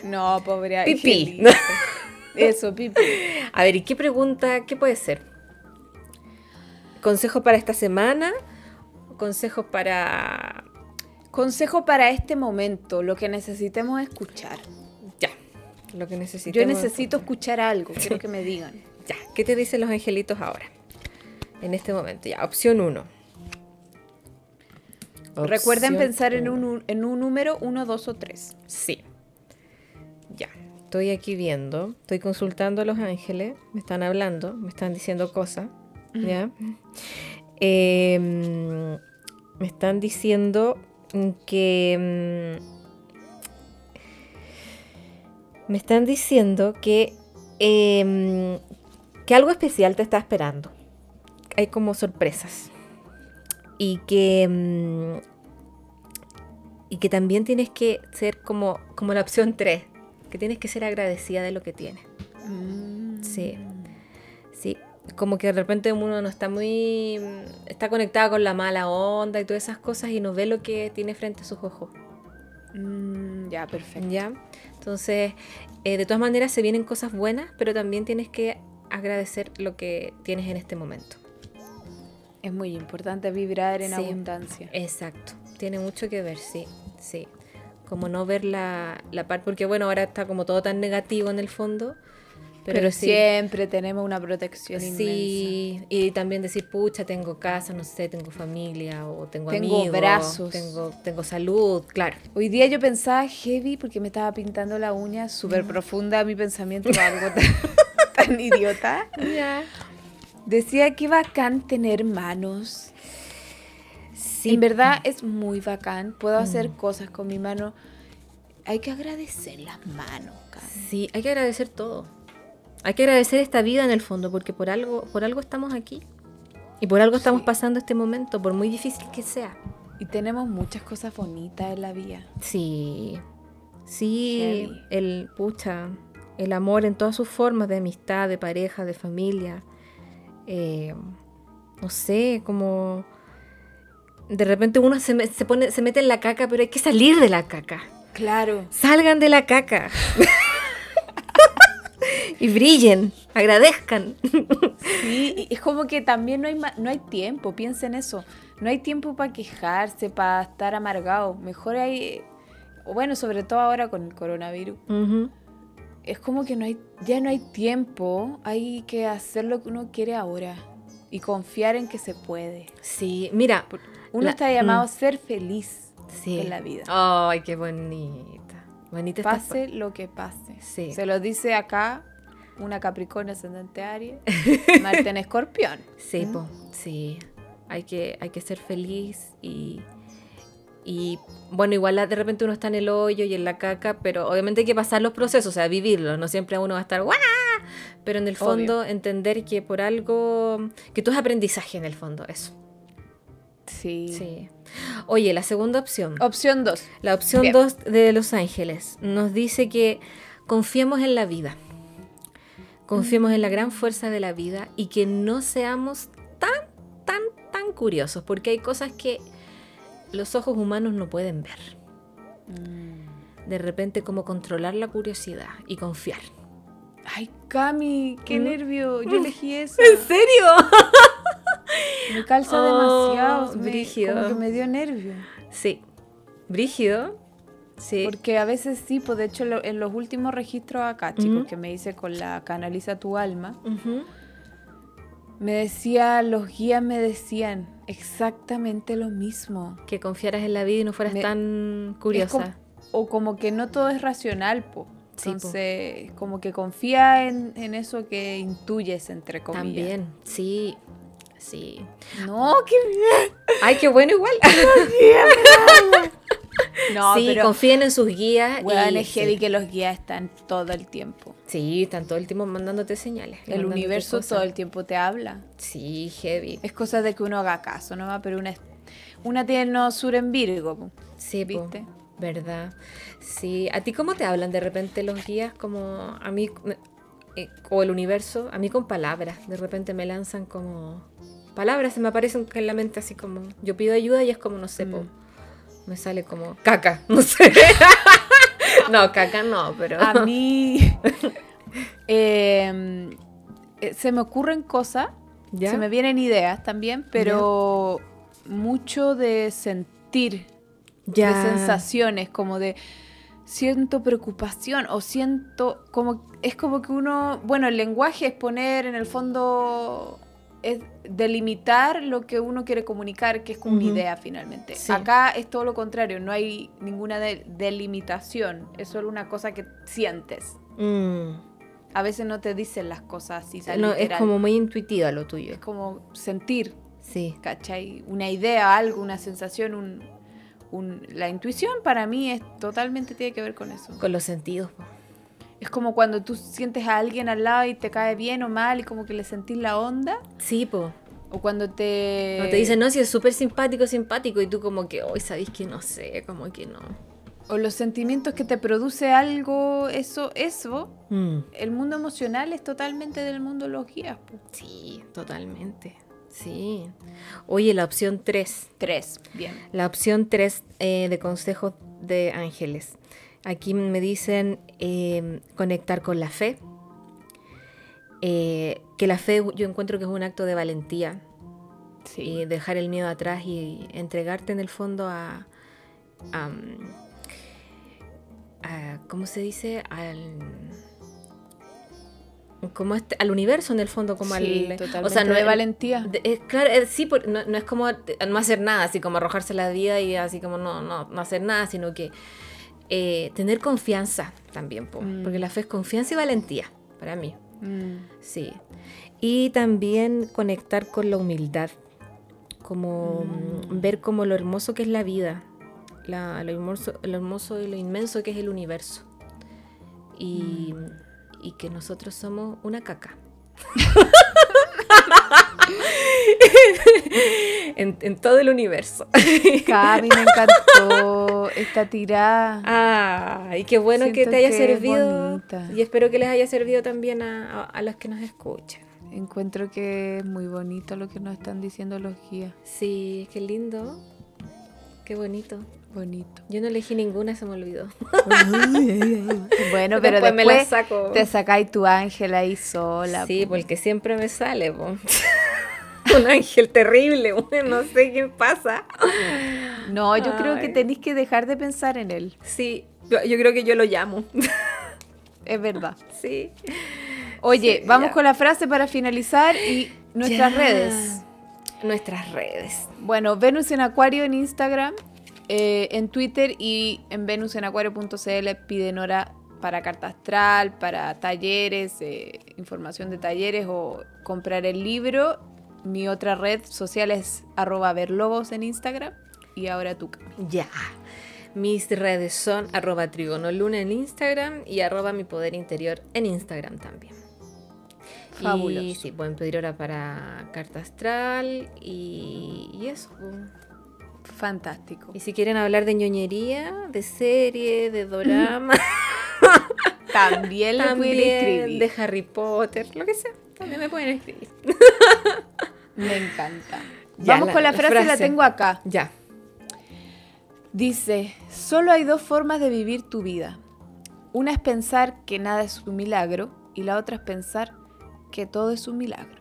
No, pobre Pipí. angelito. Eso, pipí. A ver, ¿y qué pregunta? ¿Qué puede ser? ¿Consejos para esta semana? ¿Consejos para...? Consejo para este momento, lo que necesitemos escuchar. Ya, lo que necesitamos. Yo necesito escuchar algo, quiero que me digan. Ya, ¿qué te dicen los angelitos ahora? En este momento, ya. Opción 1. Recuerden pensar en un, en un número 1, 2 o 3. Sí. Ya. Estoy aquí viendo, estoy consultando a los ángeles, me están hablando, me están diciendo cosas. ¿Ya? Em, me están diciendo que. mm, me están diciendo que. em, que algo especial te está esperando. Hay como sorpresas. Y que. mm, y que también tienes que ser como, como la opción 3, que tienes que ser agradecida de lo que tienes. Mm. Sí. Sí, como que de repente uno no está muy... está conectado con la mala onda y todas esas cosas y no ve lo que tiene frente a sus ojos. Mm, ya, perfecto. ¿Ya? Entonces, eh, de todas maneras se vienen cosas buenas, pero también tienes que agradecer lo que tienes en este momento. Es muy importante vibrar en Sí. abundancia. Exacto, tiene mucho que ver, sí, sí. Como no ver la, la parte, porque bueno, ahora está como todo tan negativo en el fondo, pero, Pero, sí, siempre tenemos una protección inmensa. sí, y también decir, pucha, tengo casa, no sé, tengo familia, o tengo, Tengo amigos, brazos. tengo, tengo salud, claro. Hoy día yo pensaba heavy porque me estaba pintando la uña súper profunda mi pensamiento algo tan, idiota. Decía que bacán tener manos. Sí, En verdad es muy bacán. Puedo Mm. hacer cosas con mi mano. Hay que agradecer las manos, Cami. sí, hay que agradecer todo. Hay que agradecer esta vida en el fondo, porque por algo, por algo estamos aquí. Y por algo estamos Sí. pasando este momento, por muy difícil que sea. Y tenemos muchas cosas bonitas en la vida. Sí, sí, Heavy. el pucha, el amor en todas sus formas de amistad, de pareja, de familia. eh, no sé, como de repente uno se, me- se pone, se mete en la caca, pero hay que salir de la caca. Claro. Salgan de la caca. y brillen, agradezcan. Sí, es como que también no hay, no hay tiempo, piensa en eso. No hay tiempo para quejarse, para estar amargado. Mejor hay, bueno, sobre todo ahora con el coronavirus. Es como que no hay, ya no hay tiempo, hay que hacer lo que uno quiere ahora y confiar en que se puede. Sí, mira. Uno La- está llamado mm. a ser feliz Sí. en la vida. Ay, qué bonita. Bonita esta Pase lo que pase. Sí. Se lo dice acá una Capricornio ascendente Aries, Marte en Escorpión. Sí, ¿Mm? po, sí. Hay que, hay que ser feliz y, y bueno, igual de repente uno está en el hoyo y en la caca, pero obviamente hay que pasar los procesos, o sea, vivirlos, no siempre uno va a estar ¡guau! Pero en el Obvio. fondo entender que por algo, que todo es aprendizaje en el fondo, eso. Sí. Sí. Oye, la segunda opción. Opción 2. La opción Bien. 2 de Los Ángeles nos dice que confiemos en la vida, confiemos en la gran fuerza de la vida y que no seamos tan, tan, tan curiosos, porque hay cosas que los ojos humanos no pueden ver. De repente como controlar la curiosidad y confiar. Ay, Cami, qué ¿Mm? nervio. Yo elegí eso. serio? Me calza Oh, demasiado. me- brígido. como que me dio nervio. Sí. Brígido. Sí. Porque a veces sí, pues de hecho lo- en los últimos registros acá, chicos, que me hice con la Canaliza tu alma. Me decía, los guías me decían exactamente lo mismo. Que confiaras en la vida y no fueras Me- tan curiosa. o como que no todo es racional, po. Sí, po. Entonces, como que confía en, en eso que intuyes, entre comillas. También, sí, sí. No, qué Ay, qué bueno igual. No, sí, pero confíen en sus guías. weón, y- es heavy sí. que los guías están todo el tiempo. Sí, están todo el tiempo mandándote señales. El universo cosas. todo el tiempo te habla. Sí, heavy. Es cosa de que uno haga caso, ¿no? Pero una, una tiene no sur en Virgo. Sí, po, ¿Viste? ¿Verdad? Sí. ¿A ti cómo te hablan de repente los guías? Como a mí, eh, o el universo, a mí con palabras. De repente me lanzan como palabras, se me aparecen en la mente así como, yo pido ayuda y es como, no sé, po, Mm. me sale como caca, no sé. no, caca no, pero... A mí eh, eh, se me ocurren cosas, ¿Ya? se me vienen ideas también, pero mucho de sentir, Ya. de sensaciones, como de siento preocupación o siento como es como que uno, bueno, el lenguaje es poner en el fondo es delimitar lo que uno quiere comunicar, que es como una idea finalmente. Sí. Acá es todo lo contrario, no hay ninguna de- delimitación, es solo una cosa que sientes. Mm. A veces no te dicen las cosas así, No, es como muy intuitiva lo tuyo. es como sentir, Sí. ¿cachai? Una idea, algo, una sensación, un, un- la intuición para mí es totalmente tiene que ver con eso. Con los sentidos. po. Es como cuando tú sientes a alguien al lado y te cae bien o mal y como que le sentís la onda. Sí, po. O cuando te... No te dicen, no, si es súper simpático, simpático, y tú como que, hoy sabéis que no sé, como que no. O los sentimientos que te produce algo, eso, eso. Mm. El mundo emocional es totalmente del mundo de los guías. po. Sí, totalmente. Sí. Oye, la opción 3. Tres, bien. La opción 3 de consejos de ángeles. Aquí me dicen eh, conectar con la fe. Eh, que la fe yo encuentro que es un acto de valentía. Sí. Y dejar el miedo atrás y entregarte en el fondo a... a, a- ¿Cómo se dice? Al... Como este- al universo en el fondo, como Sí, al... totalmente no de es- valentía. de- eh, claro, sí, por- no, no es como no hacer nada, así como arrojarse la vida y así como no, no, no hacer nada, sino que eh, tener confianza también, po, Mm. porque la fe es confianza y valentía, para mí, Mm, sí. Y también conectar con la humildad, como mm, ver como lo hermoso que es la vida, la- lo, hermoso, lo hermoso y lo inmenso que es el universo. Y, y que nosotros somos una caca. en, en todo el universo. Cami, me encantó esta tirada. Ah, y qué bueno que te haya que servido. bonita. Y espero que les haya servido también a, a- a los que nos escuchan. Encuentro que es muy bonito lo que nos están diciendo los guías. Sí, qué lindo. Qué bonito. Bonito. Yo no elegí ninguna, se me olvidó. Bueno, pero Después me la después saco. te sacáis tu ángel ahí sola. Sí, po. porque siempre me sale, po. Un ángel terrible, no sé qué pasa. No, yo creo que tenéis que dejar de pensar en él. Sí, yo, yo creo que yo lo llamo. Es verdad. Sí. Oye, Sí, vamos ya. con la frase para finalizar y nuestras Ya. redes. Nuestras redes. Bueno, Venus en Acuario en Instagram, eh, en Twitter y en venusenacuario.cl piden hora para carta astral, para talleres, eh, información de talleres o comprar el libro. Mi otra red social es arroba verlobos en Instagram y ahora tú. Ya. Mis redes son arroba trigonoluna en Instagram y arroba mi poder interior en Instagram también. Y Fabuloso. sí, pueden pedir hora para carta astral y, y eso. Fantástico. Y si quieren hablar de ñoñería, de serie, de drama, También también escribir. de Harry Potter, lo que sea, también me pueden escribir. Me encanta. Ya, Vamos la- con la la frase, la frase. tengo acá. Ya. Dice, solo hay dos formas de vivir tu vida. Una es pensar que nada es un milagro y la otra es pensar que todo es un milagro.